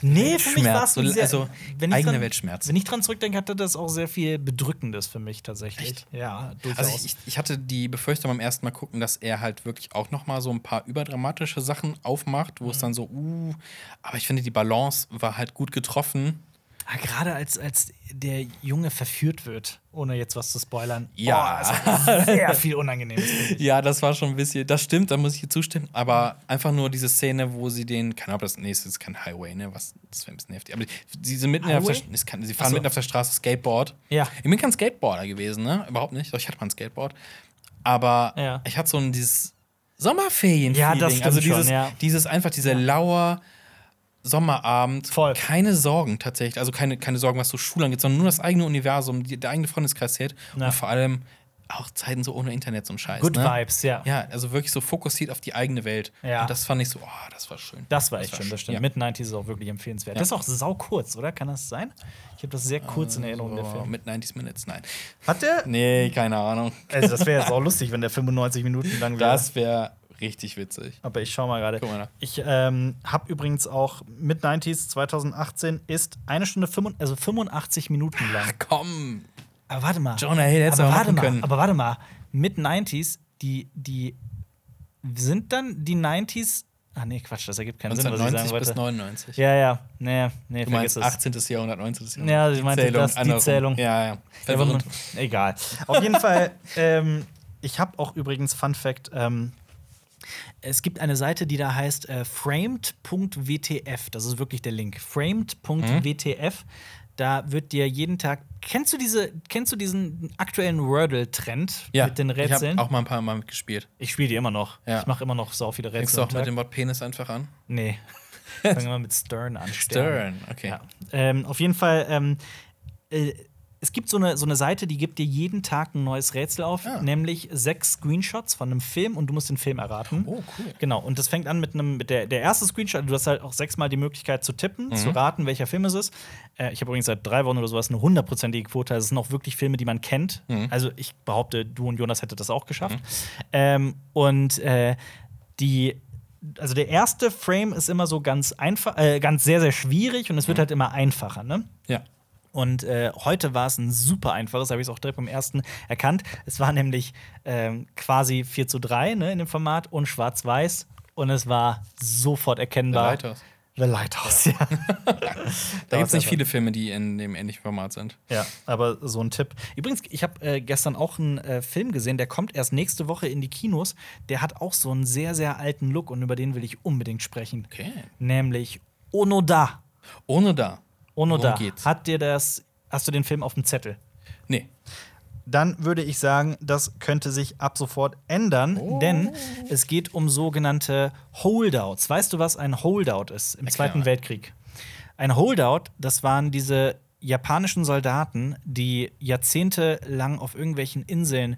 nee, für mich war es also wenn ich eigene dran, Weltschmerz. Wenn ich dran zurückdenke, hatte das auch sehr viel Bedrückendes für mich tatsächlich. Echt? Ja, durchaus. Also ich, ich, hatte die Befürchtung beim ersten Mal gucken, dass er halt wirklich auch noch mal so ein paar überdramatische Sachen aufmacht, wo es dann so, uh, aber ich finde, die Balance war halt gut getroffen. Ah, Gerade als, als der Junge verführt wird, ohne jetzt was zu spoilern. Ja. Oh, sehr viel Unangenehmes. Ja, das war schon ein bisschen, das stimmt, da muss ich ihr zustimmen, aber einfach nur diese Szene, wo sie den, keine Ahnung, das, nee, es ist kein Highway, ne, was, das wäre ein bisschen heftig, aber sie sind mitten auf der, es kann, sie fahren so. mitten auf der Straße Skateboard. Ja. Ich bin kein Skateboarder gewesen, ne, überhaupt nicht, doch ich hatte mal ein Skateboard, aber Ja. ich hatte so ein dieses Sommerferien Ja, das also schon, dieses, ja. dieses einfach, dieser lauer Sommerabend, Voll. keine Sorgen tatsächlich, also keine, keine Sorgen, was so Schule angeht, sondern nur das eigene Universum, die, der eigene Freundeskreis zählt Ja. und vor allem auch Zeiten so ohne Internet so ein Scheiß. Good ne? Vibes, ja. Ja, also wirklich so fokussiert auf die eigene Welt. Ja. Und das fand ich so, oh, das war schön. Das war echt schön, das schön, stimmt. ja. Mit 90 ist auch wirklich empfehlenswert. Ja. Das ist auch sau kurz, oder? Kann das sein? Ich habe das sehr kurz in Erinnerung, der So, Film. mit 90 Minutes, nein. Hat der? Nee, keine Ahnung. Also, das wäre jetzt auch lustig, wenn der 95 Minuten lang wäre. Das wäre richtig witzig. Aber ich schau mal gerade. Ich ähm, habe übrigens auch mit 90s 2018 ist eine Stunde 85, also 85 Minuten lang. Ach komm. Aber warte mal. Jonah Hill aber du auch warte mal, können. Aber warte mal. Mit 90s, die, die sind dann die 90s. Ah, nee, Quatsch, das ergibt keinen Sinn, was ich sagen 1990 bis wollte. 99. Ja, ja, nee, nee, Du meinst es. 18. Jahrhundert, 19. Jahrhundert. Ja, ich meinte das, die. Zählung. Ja, ja. Verwirrend. Egal. Auf jeden Fall, ähm, ich habe auch übrigens Fun Fact. Ähm, es gibt eine Seite, die da heißt äh, framed.wtf. Das ist wirklich der Link. Framed.wtf. Da wird dir jeden Tag. Kennst du diese, kennst du diesen aktuellen Wordle-Trend Ja, mit den ich Rätseln? habe auch mal ein paar Mal mitgespielt. Ich spiele die immer noch. Ja. Ich mache immer noch so viele Fängst Rätsel. du am auch mit dem Wort Penis einfach an? Nee. Fangen wir mal mit Stern an. Stern, okay. Ja. Ähm, auf jeden Fall, ähm, äh, es gibt so eine, so eine Seite, die gibt dir jeden Tag ein neues Rätsel auf, Ah. nämlich sechs Screenshots von einem Film und du musst den Film erraten. Oh, cool. Genau, und das fängt an mit einem, mit der, der erste Screenshot, du hast halt auch sechsmal die Möglichkeit zu tippen, Mhm. zu raten, welcher Film es ist. Äh, ich habe übrigens seit drei Wochen oder sowas eine hundertprozentige Quote. Also es sind auch wirklich Filme, die man kennt. Mhm. Also ich behaupte, du und Jonas hättet das auch geschafft. Ähm, und äh, die also der erste Frame ist immer so ganz einfach, äh, ganz sehr, sehr schwierig und es wird halt immer einfacher, ne? Ja. Und äh, heute war es ein super einfaches, habe ich es auch direkt beim ersten erkannt. Es war nämlich ähm, quasi 4 zu 3 ne, in dem Format und schwarz-weiß und es war sofort erkennbar. The Lighthouse. The Lighthouse, ja. Da gibt es nicht viele Filme, die in dem ähnlichen Format sind. Ja, aber so ein Tipp. Übrigens, ich habe äh, gestern auch einen äh, Film gesehen, der kommt erst nächste Woche in die Kinos. Der hat auch so einen sehr, sehr alten Look und über den will ich unbedingt sprechen. Okay. Nämlich Onoda. Ohne da. Onoda. Hat dir das, hast du den Film auf dem Zettel? Nee. Dann würde ich sagen, das könnte sich ab sofort ändern, Oh. denn es geht um sogenannte Holdouts. Weißt du, was ein Holdout ist im Erklär Zweiten mal. Weltkrieg? Ein Holdout, das waren diese japanischen Soldaten, die jahrzehntelang auf irgendwelchen Inseln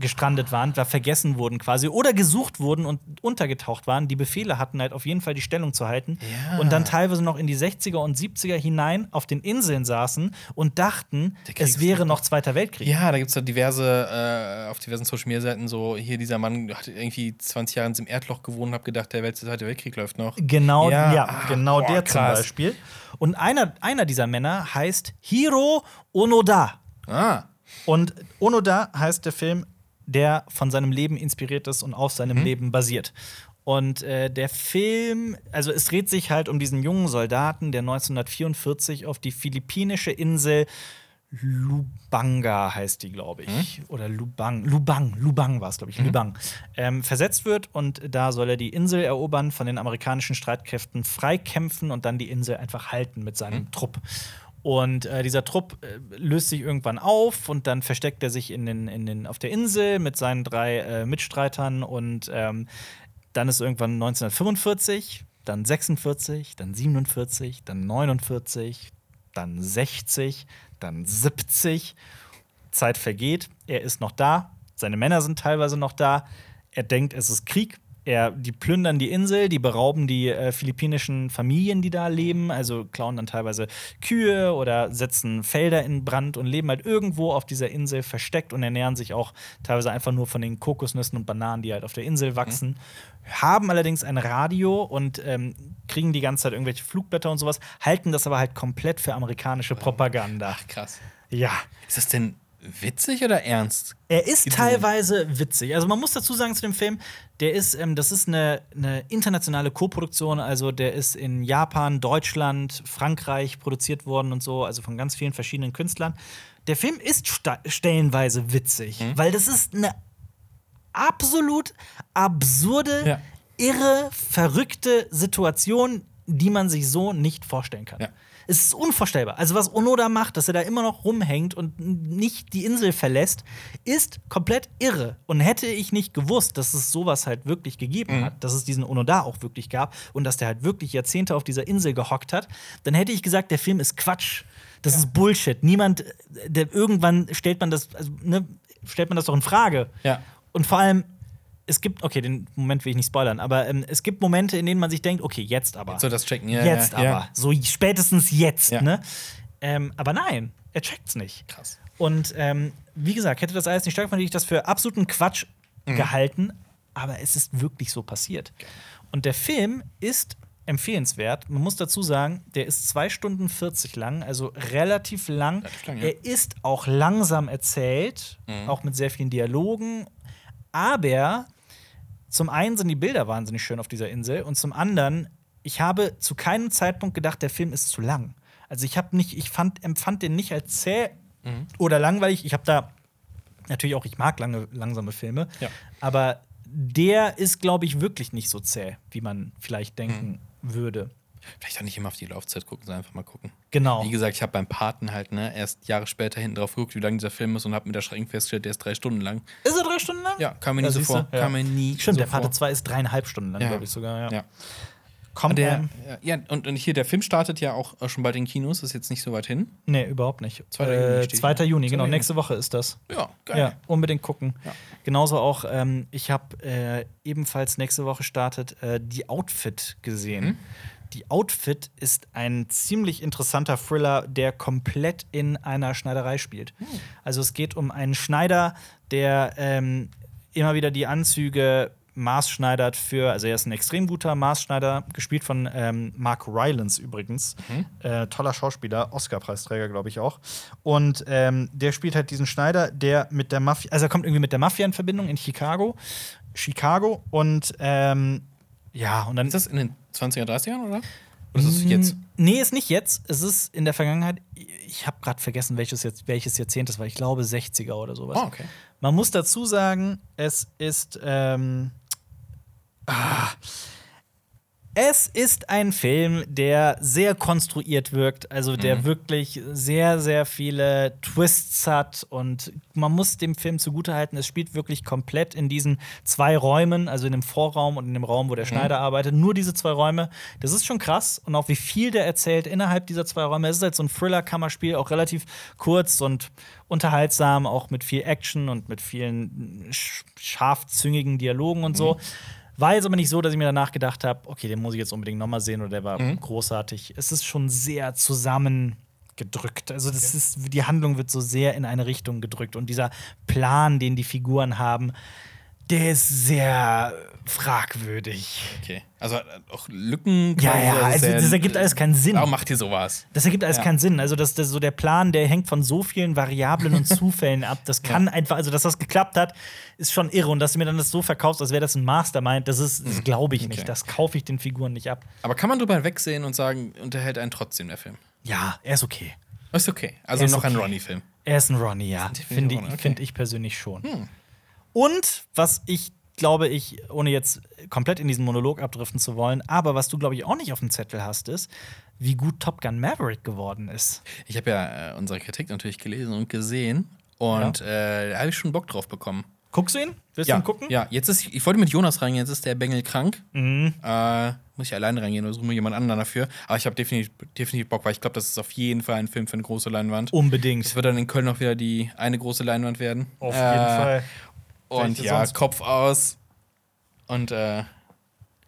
gestrandet waren, da vergessen wurden quasi oder gesucht wurden und untergetaucht waren, die Befehle hatten halt auf jeden Fall die Stellung zu halten Ja. und dann teilweise noch in die 60er und 70er hinein auf den Inseln saßen und dachten, es wäre noch- Zweiter Weltkrieg. Ja, da gibt es da diverse, äh, auf diversen Social Media Seiten so, hier dieser Mann hat irgendwie 20 Jahre im Erdloch gewohnt und hab gedacht, der Zweite Weltkrieg läuft noch. Genau, Ja, ja, ah, genau boah, der zum krass. Beispiel. Und einer, einer dieser Männer heißt Hiro Onoda. Ah. Und Onoda heißt der Film, der von seinem Leben inspiriert ist und auf seinem Leben basiert. Und äh, der Film, also es dreht sich halt um diesen jungen Soldaten, der 1944 auf die philippinische Insel Lubanga heißt die, glaube ich. Oder Lubang. Lubang, Lubang war es, glaube ich. Lubang. Ähm, versetzt wird und da soll er die Insel erobern, von den amerikanischen Streitkräften freikämpfen und dann die Insel einfach halten mit seinem Trupp. Und äh, dieser Trupp äh, löst sich irgendwann auf und dann versteckt er sich in den, in den, auf der Insel mit seinen drei äh, Mitstreitern und ähm, dann ist irgendwann 1945, dann 46, dann 47, dann 49, dann 60, dann 70. Zeit vergeht, er ist noch da, seine Männer sind teilweise noch da. Er denkt, es ist Krieg. Er, die plündern die Insel, die berauben die äh, philippinischen Familien, die da leben, also klauen dann teilweise Kühe oder setzen Felder in Brand und leben halt irgendwo auf dieser Insel versteckt und ernähren sich auch teilweise einfach nur von den Kokosnüssen und Bananen, die halt auf der Insel wachsen. Haben allerdings ein Radio und ähm, kriegen die ganze Zeit irgendwelche Flugblätter und sowas, halten das aber halt komplett für amerikanische Propaganda. Ach, krass. Ja. Ist das denn witzig oder ernst? Er ist Gibt's teilweise witzig. Also man muss dazu sagen zu dem Film, der ist, ähm, das ist eine, eine internationale Koproduktion. Also der ist in Japan, Deutschland, Frankreich produziert worden und so, also von ganz vielen verschiedenen Künstlern. Der Film ist stellenweise witzig, Mhm. weil das ist eine absolut absurde, Ja. irre, verrückte Situation, die man sich so nicht vorstellen kann. Ja. Es ist unvorstellbar. Also, was Onoda macht, dass er da immer noch rumhängt und nicht die Insel verlässt, ist komplett irre. Und hätte ich nicht gewusst, dass es sowas halt wirklich gegeben hat, dass es diesen Onoda auch wirklich gab und dass der halt wirklich Jahrzehnte auf dieser Insel gehockt hat, dann hätte ich gesagt, der Film ist Quatsch. Das ist Bullshit. Niemand, der irgendwann stellt man das, also, ne, stellt man das doch in Frage. Ja. Und vor allem, es gibt, okay, den Moment will ich nicht spoilern, aber ähm, es gibt Momente, in denen man sich denkt, okay, jetzt aber. So das checken, ja. jetzt ja, aber. Ja. So spätestens jetzt, Ja. ne? Ähm, aber nein, er checkt's nicht. Krass. Und ähm, wie gesagt, hätte das alles nicht stattgefunden, hätte ich das für absoluten Quatsch Mhm. gehalten, aber es ist wirklich so passiert. Und der Film ist empfehlenswert. Man muss dazu sagen, der ist 2 Stunden 40 lang, also relativ lang. Relativ lang, ja. Er ist auch langsam erzählt, Mhm. auch mit sehr vielen Dialogen. Aber zum einen sind die Bilder wahnsinnig schön auf dieser Insel und zum anderen, ich habe zu keinem Zeitpunkt gedacht, der Film ist zu lang. Also ich habe nicht, ich fand, empfand den nicht als zäh Mhm. oder langweilig. Ich habe da natürlich auch, ich mag lange, langsame Filme, Ja. aber der ist, glaube ich, wirklich nicht so zäh, wie man vielleicht denken Mhm. würde. Vielleicht auch nicht immer auf die Laufzeit gucken, sondern einfach mal gucken. Genau. Wie gesagt, ich habe beim Paten halt ne, erst Jahre später hinten drauf geguckt, wie lang dieser Film ist und habe mit der Schrecken festgestellt, der ist drei Stunden lang. Ist er drei Stunden lang? Ja, kam mir nie so vor. ja. Kam mir nie Stimmt, so der Pate vor. 2 ist dreieinhalb Stunden lang, Ja. glaube ich sogar. Ja. Ja. Kommt Der, ja, und, und hier, der Film startet ja auch äh, schon bald in Kinos, ist jetzt nicht so weit hin. Nee, überhaupt nicht. 2. Juni Äh, steht 2. hier. Juni, 2. genau. Juni. Nächste Woche ist das. Ja, geil. Ja, unbedingt gucken. Ja. Genauso auch, ähm, ich habe äh, ebenfalls nächste Woche startet äh, die Outfit gesehen. Mhm. Die Outfit ist ein ziemlich interessanter Thriller, der komplett in einer Schneiderei spielt. Also es geht um einen Schneider, der ähm, immer wieder die Anzüge maßschneidert für, also er ist ein extrem guter Maßschneider, gespielt von ähm, Mark Rylance übrigens. Äh, toller Schauspieler, Oscar-Preisträger, glaube ich auch. Und ähm, der spielt halt diesen Schneider, der mit der Mafia, also er kommt irgendwie mit der Mafia in Verbindung in Chicago. Chicago und ähm, ja, und dann Ist das in den 20er, 30ern, oder? Oder ist das jetzt? Mm, Nee, ist nicht jetzt. Es ist in der Vergangenheit. Ich habe gerade vergessen, welches, jetzt, welches Jahrzehnt das war. Ich glaube 60er oder sowas. Oh, okay. Man muss dazu sagen, es ist. Ähm, ah, es ist ein Film, der sehr konstruiert wirkt, also der Mhm. wirklich sehr, sehr viele Twists hat und man muss dem Film zugutehalten, es spielt wirklich komplett in diesen zwei Räumen, also in dem Vorraum und in dem Raum, wo Mhm. der Schneider arbeitet, nur diese zwei Räume. Das ist schon krass und auch wie viel der erzählt innerhalb dieser zwei Räume. Es ist halt so ein Thriller-Kammerspiel, auch relativ kurz und unterhaltsam, auch mit viel Action und mit vielen sch scharfzüngigen Dialogen und so. War jetzt aber nicht so, dass ich mir danach gedacht habe, okay, den muss ich jetzt unbedingt nochmal sehen oder der war großartig. Es ist schon sehr zusammengedrückt. Also das ist, die Handlung wird so sehr in eine Richtung gedrückt und dieser Plan, den die Figuren haben, der ist sehr fragwürdig. Okay. Also äh, auch Lücken. Ja, ja, also ja- das ergibt alles keinen Sinn. Warum macht ihr sowas? Das ergibt alles Ja. keinen Sinn. Also, das, das so der Plan, der hängt von so vielen Variablen und Zufällen ab. Das kann einfach, also dass das geklappt hat, ist schon irre. Und dass du mir dann das so verkaufst, als wäre das ein Mastermind, das ist, das glaube ich Okay. nicht. Das kaufe ich den Figuren nicht ab. Aber kann man drüber wegsehen und sagen, unterhält einen trotzdem der Film? Ja, er ist okay. Ist okay. Also noch ein okay. Ronnie-Film. Er ist ein Ronnie, ja. Finde okay. find ich persönlich schon. Und was ich glaube ich, ohne jetzt komplett in diesen Monolog abdriften zu wollen, aber was du, glaube ich, auch nicht auf dem Zettel hast, ist, wie gut Top Gun Maverick geworden ist. Ich habe ja äh, unsere Kritik natürlich gelesen und gesehen. Und äh, da habe ich schon Bock drauf bekommen. Guckst du ihn? Willst ja, du ihn gucken? Ja, jetzt ist, ich wollte mit Jonas reingehen, jetzt ist der Bengel krank. Mhm. Äh, muss ich alleine reingehen oder suche mir jemand anderen dafür. Aber ich habe definitiv, definitiv Bock, weil ich glaube, das ist auf jeden Fall ein Film für eine große Leinwand. Unbedingt. Es wird dann in Köln auch wieder die eine große Leinwand werden. Auf Äh, jeden Fall. Und Welche ja, sonst? Kopf aus. Und äh,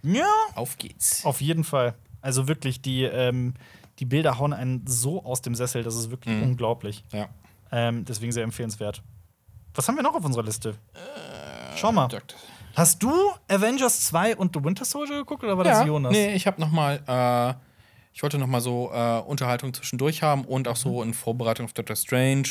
Ja, auf geht's. auf jeden Fall. Also wirklich, die, ähm, die Bilder hauen einen so aus dem Sessel, das ist wirklich Mhm. unglaublich. Ja. Ähm, deswegen sehr empfehlenswert. Was haben wir noch auf unserer Liste? Schau mal. Doktor. Hast du Avengers 2 und The Winter Soldier geguckt oder war das Ja, Jonas? nee, ich habe noch mal, äh, ich wollte noch mal so äh, Unterhaltung zwischendurch haben und auch Mhm. so in Vorbereitung auf Doctor Strange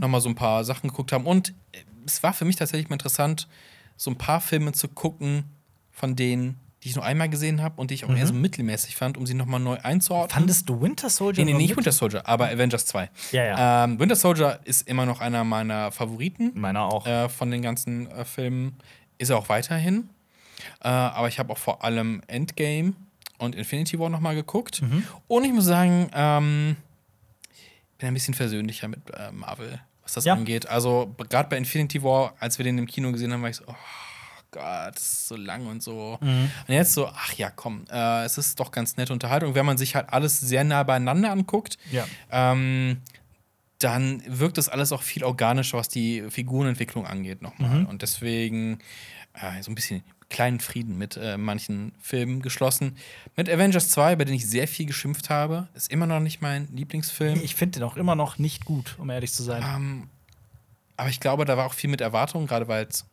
noch mal so ein paar Sachen geguckt haben. Und äh, es war für mich tatsächlich mal interessant, so ein paar Filme zu gucken, von denen, die ich nur einmal gesehen habe und die ich auch eher so mittelmäßig fand, um sie noch mal neu einzuordnen. Mhm. Fandest du Winter Soldier? Nee, nee, nicht? Winter Soldier, aber Avengers 2. Ja, ja. Ähm, Winter Soldier ist immer noch einer meiner Favoriten Meiner auch. äh, von den ganzen äh, Filmen. Ist er auch weiterhin. Äh, aber ich habe auch vor allem Endgame und Infinity War nochmal geguckt. Mhm. Und ich muss sagen, ähm, bin ein bisschen versöhnlicher mit äh, Marvel, was das Ja. angeht. Also gerade bei Infinity War, als wir den im Kino gesehen haben, war ich so, oh Gott, das ist so lang und so. Mhm. Und jetzt so, ach ja, komm, äh, es ist doch ganz nette Unterhaltung. Wenn man sich halt alles sehr nah beieinander anguckt, Ja. ähm, dann wirkt das alles auch viel organischer, was die Figurenentwicklung angeht, nochmal. Mhm. Und deswegen äh, so ein bisschen kleinen Frieden mit äh, manchen Filmen geschlossen. Mit Avengers 2, bei dem ich sehr viel geschimpft habe, ist immer noch nicht mein Lieblingsfilm. Ich finde den auch immer noch nicht gut, um ehrlich zu sein. ähm, aber ich glaube, da war auch viel mit Erwartung, gerade weil es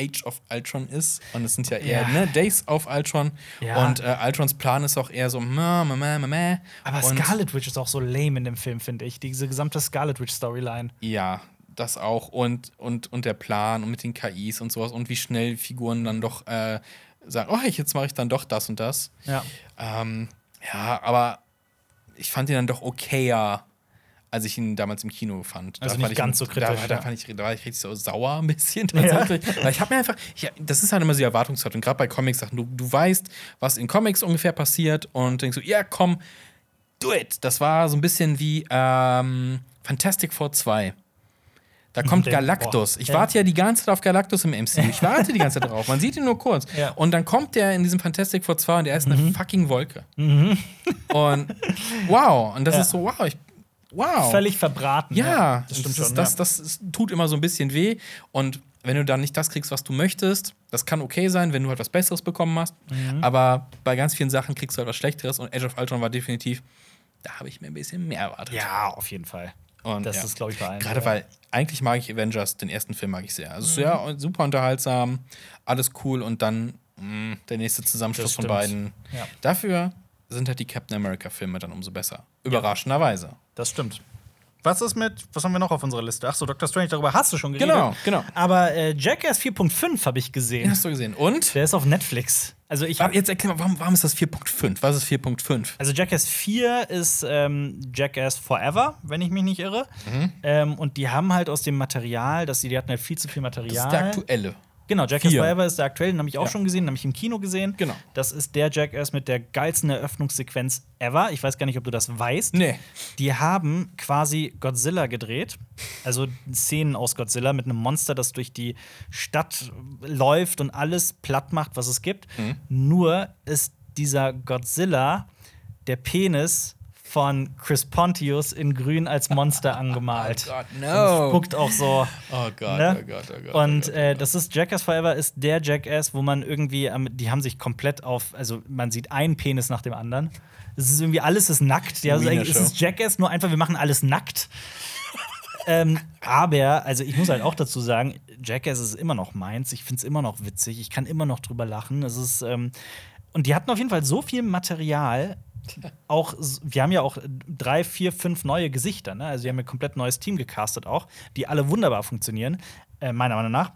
Age of Ultron ist. Und es sind ja eher Ja. Ne, Days of Ultron. Ja. Und äh, Ultrons Plan ist auch eher so, ma, ma, ma. Aber Scarlet Witch ist auch so lame in dem Film, finde ich. Diese gesamte Scarlet Witch-Storyline. Ja, das auch. Und, und, und der Plan und mit den KIs und sowas und wie schnell Figuren dann doch äh, sagen, oh, jetzt mache ich dann doch das und das. Ja. Ähm, ja, aber ich fand ihn dann doch okayer, als ich ihn damals im Kino fand. Also Da nicht ganz ihn- so kritisch, Da, da, ja. fand ich, da war ich richtig so sauer ein bisschen tatsächlich. Weil ich habe mir einfach, ich, das ist halt immer so die Erwartungshaltung, gerade bei Comics-Sachen. Du, du weißt, was in Comics ungefähr passiert und denkst so, ja, komm, do it. Das war so ein bisschen wie ähm, Fantastic Four 2. Da kommt Den- Galactus. boah. Ich Ja. warte ja die ganze Zeit auf Galactus im MCU. Ich warte die ganze Zeit drauf. Man sieht ihn nur kurz. Ja. Und dann kommt der in diesem Fantastic Four 2 und der ist eine fucking Wolke. Und wow. Und das Ja. ist so, wow. Ich, wow. Völlig verbraten. Ja, das stimmt das, schon. Das, ja. das, das tut immer so ein bisschen weh. Und wenn du dann nicht das kriegst, was du möchtest, das kann okay sein, wenn du halt was Besseres bekommen hast. Mhm. Aber bei ganz vielen Sachen kriegst du halt was Schlechteres. Und Age of Ultron war definitiv, da habe ich mir ein bisschen mehr erwartet. ja, auf jeden Fall. Und, das ja. ist, glaube ich, bei allen. Gerade weil eigentlich mag ich Avengers, den ersten Film mag ich sehr. Also sehr super unterhaltsam, alles cool und dann mh, der nächste Zusammenschluss von beiden. Ja. Dafür sind halt die Captain America-Filme dann umso besser. Überraschenderweise. Das stimmt. Was ist mit, was haben wir noch auf unserer Liste? Ach so, Dr. Strange, darüber hast du schon geredet. Genau, genau. Aber äh, Jackass 4.5 habe ich Den gesehen. hast du gesehen. Und? Der ist auf Netflix. Also ich Aber Jetzt erklär mal, warum, warum ist das 4.5? Was ist 4.5? Also Jackass 4 ist ähm, Jackass Forever, wenn ich mich nicht irre. Ähm, und die haben halt aus dem Material, dass die, die hatten halt viel zu viel Das Material. ist der aktuelle. Genau, Jackass Vier. Forever ist der aktuelle, den habe ich auch Ja. schon gesehen, den habe ich im Kino gesehen. Genau. Das ist der Jackass mit der geilsten Eröffnungssequenz ever. Ich weiß gar nicht, ob du das weißt. Nee. Die haben quasi Godzilla gedreht. Also Szenen aus Godzilla mit einem Monster, das durch die Stadt läuft und alles platt macht, was es gibt. Mhm. Nur ist dieser Godzilla der Penis von Chris Pontius in grün als Monster angemalt. Oh Gott, Und no. Spuckt auch so. Oh Gott, Ne? oh Gott, oh Gott. Und oh Gott, äh, das ist Jackass Forever ist der Jackass, wo man irgendwie, ähm, die haben sich komplett auf, also man sieht einen Penis nach dem anderen. Es ist irgendwie alles ist nackt. Die haben Wiener gesagt, es ist Jackass, nur einfach, wir machen alles nackt. ähm, aber, also ich muss halt auch dazu sagen, Jackass ist immer noch meins. Ich finde es immer noch witzig. Ich kann immer noch drüber lachen. Es ist, ähm, und die hatten auf jeden Fall so viel Material. Auch, wir haben ja auch drei, vier, fünf neue Gesichter. Ne? Also, die haben ja ein komplett neues Team gecastet auch, die alle wunderbar funktionieren, äh, meiner Meinung nach.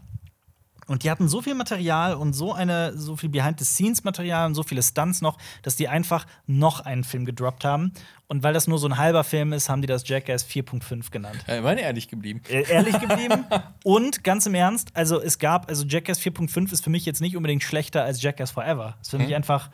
Und die hatten so viel Material und so eine so viel Behind-the-Scenes-Material und so viele Stunts noch, dass die einfach noch einen Film gedroppt haben. Und weil das nur so ein halber Film ist, haben die das Jackass 4.5 genannt. Äh, waren ehrlich geblieben. Äh, ehrlich geblieben. und ganz im Ernst, also es gab, also Jackass 4.5 ist für mich jetzt nicht unbedingt schlechter als Jackass Forever. Ist für mich einfach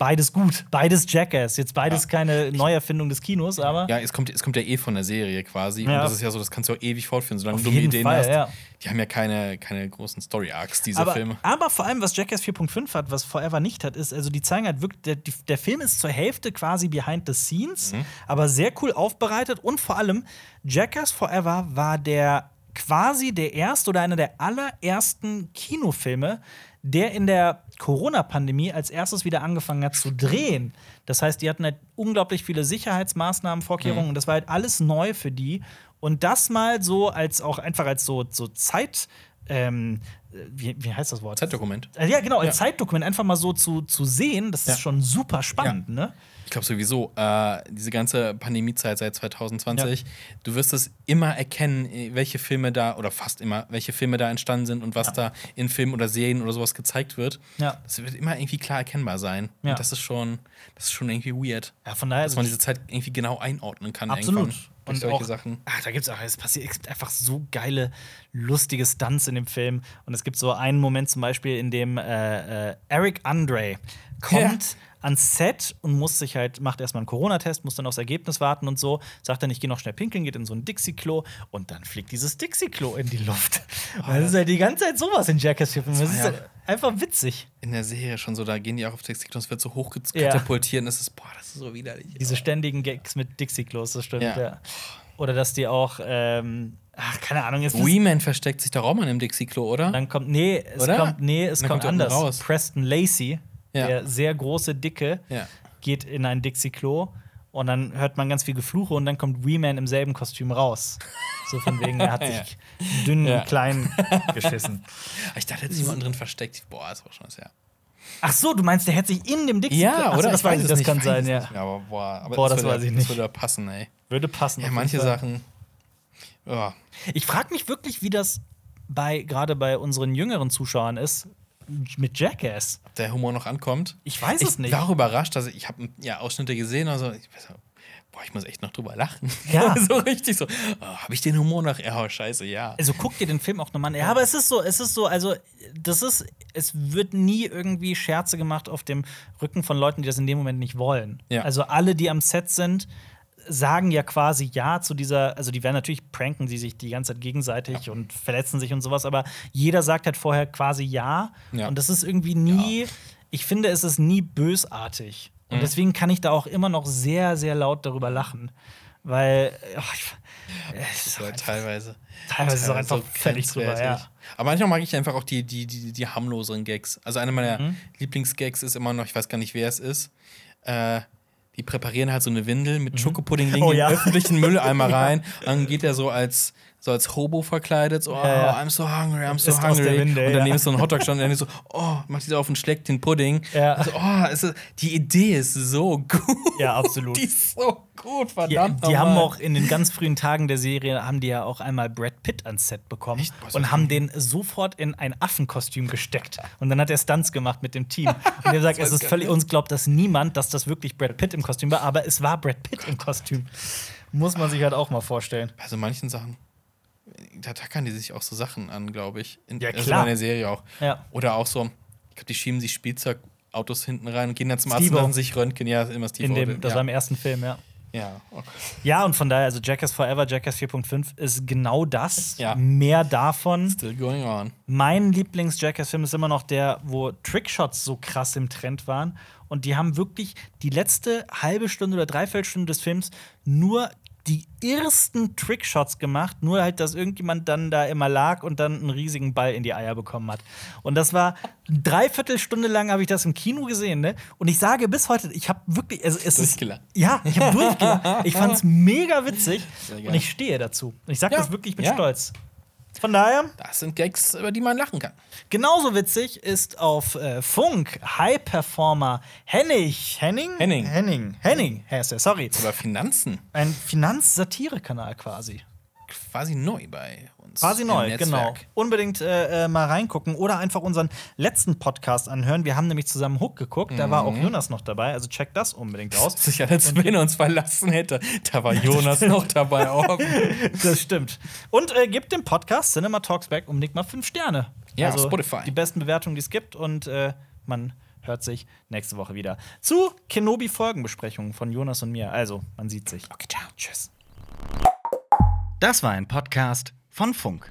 beides gut. Beides Jackass. Jetzt beides Ja. keine Neuerfindung des Kinos, aber. Ja, es kommt, es kommt ja eh von der Serie quasi. Ja. Und das ist ja so, das kannst du auch ewig fortführen, solange Auf du dumme Ideen Fall, hast. ja. Die haben ja keine, keine großen Story-Arcs, diese aber, Filme. aber vor allem, was Jackass 4.5 hat, was Forever nicht hat, ist, also die zeigen halt wirklich, der, der Film ist zur Hälfte quasi behind the scenes, Mhm. aber sehr cool aufbereitet und vor allem, Jackass Forever war der quasi der erste oder einer der allerersten Kinofilme, der in der Corona-Pandemie als erstes wieder angefangen hat zu drehen. Das heißt, die hatten halt unglaublich viele Sicherheitsmaßnahmen, Vorkehrungen Mhm. und das war halt alles neu für die. Und das mal so als auch einfach als so, so Zeit. Ähm, wie, wie heißt das Wort? Zeitdokument. Äh, Ja, genau, als Ja. Zeitdokument einfach mal so zu, zu sehen, das Ja. ist schon super spannend, ne? Ich glaube sowieso, äh, diese ganze Pandemiezeit seit 2020, du wirst es immer erkennen, äh, welche Filme da, oder fast immer, welche Filme da entstanden sind und was Ja. da in Filmen oder Serien oder sowas gezeigt wird. Ja. Das wird immer irgendwie klar erkennbar sein. Ja. Und das ist schon, das ist schon irgendwie weird. Ja, von daher Dass man diese Zeit irgendwie genau einordnen kann. Absolut. Irgendwann. Und solche auch, Sachen. Ach, da gibt's auch, es passiert es gibt einfach so geile, lustige Stunts in dem Film. Und es gibt so einen Moment zum Beispiel, in dem äh, äh, Eric Andre kommt ans Set und muss sich halt, macht erstmal einen Corona-Test, muss dann aufs Ergebnis warten und so, sagt dann, ich gehe noch schnell pinkeln, geht in so ein Dixie-Klo und dann fliegt dieses Dixie-Klo in die Luft. Und das ist halt die ganze Zeit sowas in Jackass 4. Das ist ja- halt einfach witzig. In der Serie schon so, da gehen die auch auf und es wird so hoch Ja. und es ist, boah, das ist so widerlich. Diese ständigen Gags mit Dixie-Klos, das stimmt, ja. Ja. Oder dass die auch, ähm, ach, keine Ahnung, ist- Weeman versteckt sich doch auch mal in einem Dixie-Klo, oder? Dann kommt, nee, es Oder? kommt, nee, es kommt, kommt er anders. Preston Lacey, Ja. der sehr große, dicke, Ja. geht in ein Dixie-Klo und dann hört man ganz viel Gefluche und dann kommt Wee-Man im selben Kostüm raus. So von wegen, er hat Ja. sich dünn, Ja. klein geschissen. Ich dachte, er hat sich jemand drin versteckt. Boah, das war schon das ja. Ach so, du meinst, der hätte sich in dem Dixie Ja, Ach oder? Das weiß das nicht, kann sein, ja. mehr, aber boah, aber Boah, das würde, weiß ich nicht. Das würde passen, ey. Würde passen. Ja, manche. Sachen. Ja. Ich frage mich wirklich, wie das bei gerade bei unseren jüngeren Zuschauern ist mit Jackass. Ob der Humor noch ankommt. Ich weiß es ich nicht. war auch überrascht, also ich habe ja, Ausschnitte gesehen, also ich weiß, boah, ich muss echt noch drüber lachen. Ja. so richtig so. Oh, habe ich den Humor noch? Ja, oh, scheiße, ja. Also guck dir den Film auch nochmal an. Ja, aber es ist so, es ist so, also das ist, es wird nie irgendwie Scherze gemacht auf dem Rücken von Leuten, die das in dem Moment nicht wollen. Ja. Also alle, die am Set sind, sagen ja quasi ja zu dieser, also die werden natürlich pranken sie sich die ganze Zeit gegenseitig und verletzen sich und sowas, aber jeder sagt halt vorher quasi ja. Ja. Und das ist irgendwie nie, ich finde, es ist nie bösartig. Und Mhm. deswegen kann ich da auch immer noch sehr, sehr laut darüber lachen. Weil, ich, es ist einfach- teilweise. Teilweise ist es auch einfach so völlig drüber, ja. Aber manchmal mag ich einfach auch die, die, die, die harmloseren Gags. Also einer meiner Mhm. Lieblingsgags ist immer noch, ich weiß gar nicht, wer es ist. Äh, die präparieren halt so eine Windel mit Schokopudding legen Oh in ja. den öffentlichen Mülleimer rein. Dann geht er so als so als Hobo verkleidet, so, oh, Ja. I'm so hungry, I'm so hungry. Windel, und daneben ja. ist so ein Hotdog-Stand, und dann so, oh, macht dieser auf und schlägt den Pudding. Ja. Also, oh, ist, die Idee ist so gut. Ja, absolut. Die ist so gut, Die, verdammt. die haben nochmal. auch in den ganz frühen Tagen der Serie haben die ja auch einmal Brad Pitt ans Set bekommen Echt? Boah, und haben den sofort in ein Affenkostüm gesteckt und dann hat er Stunts gemacht mit dem Team und er sagt, es ist völlig uns glaubt das niemand, dass das wirklich Brad Pitt im Kostüm war, aber es war Brad Pitt im Kostüm. Muss man sich halt auch mal vorstellen. Bei so manchen Sachen, da tackern die sich auch so Sachen an, glaube ich. In, Ja, also klar. in der Serie auch. Ja. Oder auch so, ich glaube, die schieben sich Spielzeugautos hinten rein und gehen dann zum Arzt und lassen sich röntgen. Ja, immer Steve In dem, das ja. war im ersten Film, ja. ja, okay. Ja, und von daher, also Jackass Forever, Jackass 4.5 ist genau das. Ja. Mehr davon. Still going on. Mein Lieblings-Jackass-Film ist immer noch der, wo Trickshots so krass im Trend waren. Und die haben wirklich die letzte halbe Stunde oder Dreiviertelstunde des Films nur die ersten Trickshots gemacht, nur halt, dass irgendjemand dann da immer lag und dann einen riesigen Ball in die Eier bekommen hat. Und das war eine Dreiviertelstunde lang habe ich das im Kino gesehen, ne? Und ich sage bis heute, ich habe wirklich, also es ist, ja, ich habe durchgelacht. Ich fand's mega witzig und ich stehe dazu. Und ich sage Ja, das wirklich mit ja. Stolz. Von daher Das sind Gags, über die man lachen kann. Genauso witzig ist auf äh, Funk High Performer Hennig. Henning? Henning. Henning. Henning heißt er, sorry. Über Finanzen. Ein Finanzsatire-Kanal quasi. Quasi neu bei uns. Quasi neu, genau. Unbedingt äh, äh, mal reingucken oder einfach unseren letzten Podcast anhören. Wir haben nämlich zusammen Hook geguckt, da war auch Mhm. Jonas noch dabei, also checkt das unbedingt aus. Sicher, als wenn er uns verlassen hätte. Da war Jonas noch dabei. Auch. Das stimmt. Und äh, gebt dem Podcast Cinema Talks Back unbedingt mal fünf Sterne. Ja, also Spotify. Die besten Bewertungen, die es gibt. Und äh, man hört sich nächste Woche wieder zu Kenobi-Folgenbesprechungen von Jonas und mir. Also, man sieht sich. Okay, ciao. Tschüss. Das war ein Podcast Funfunk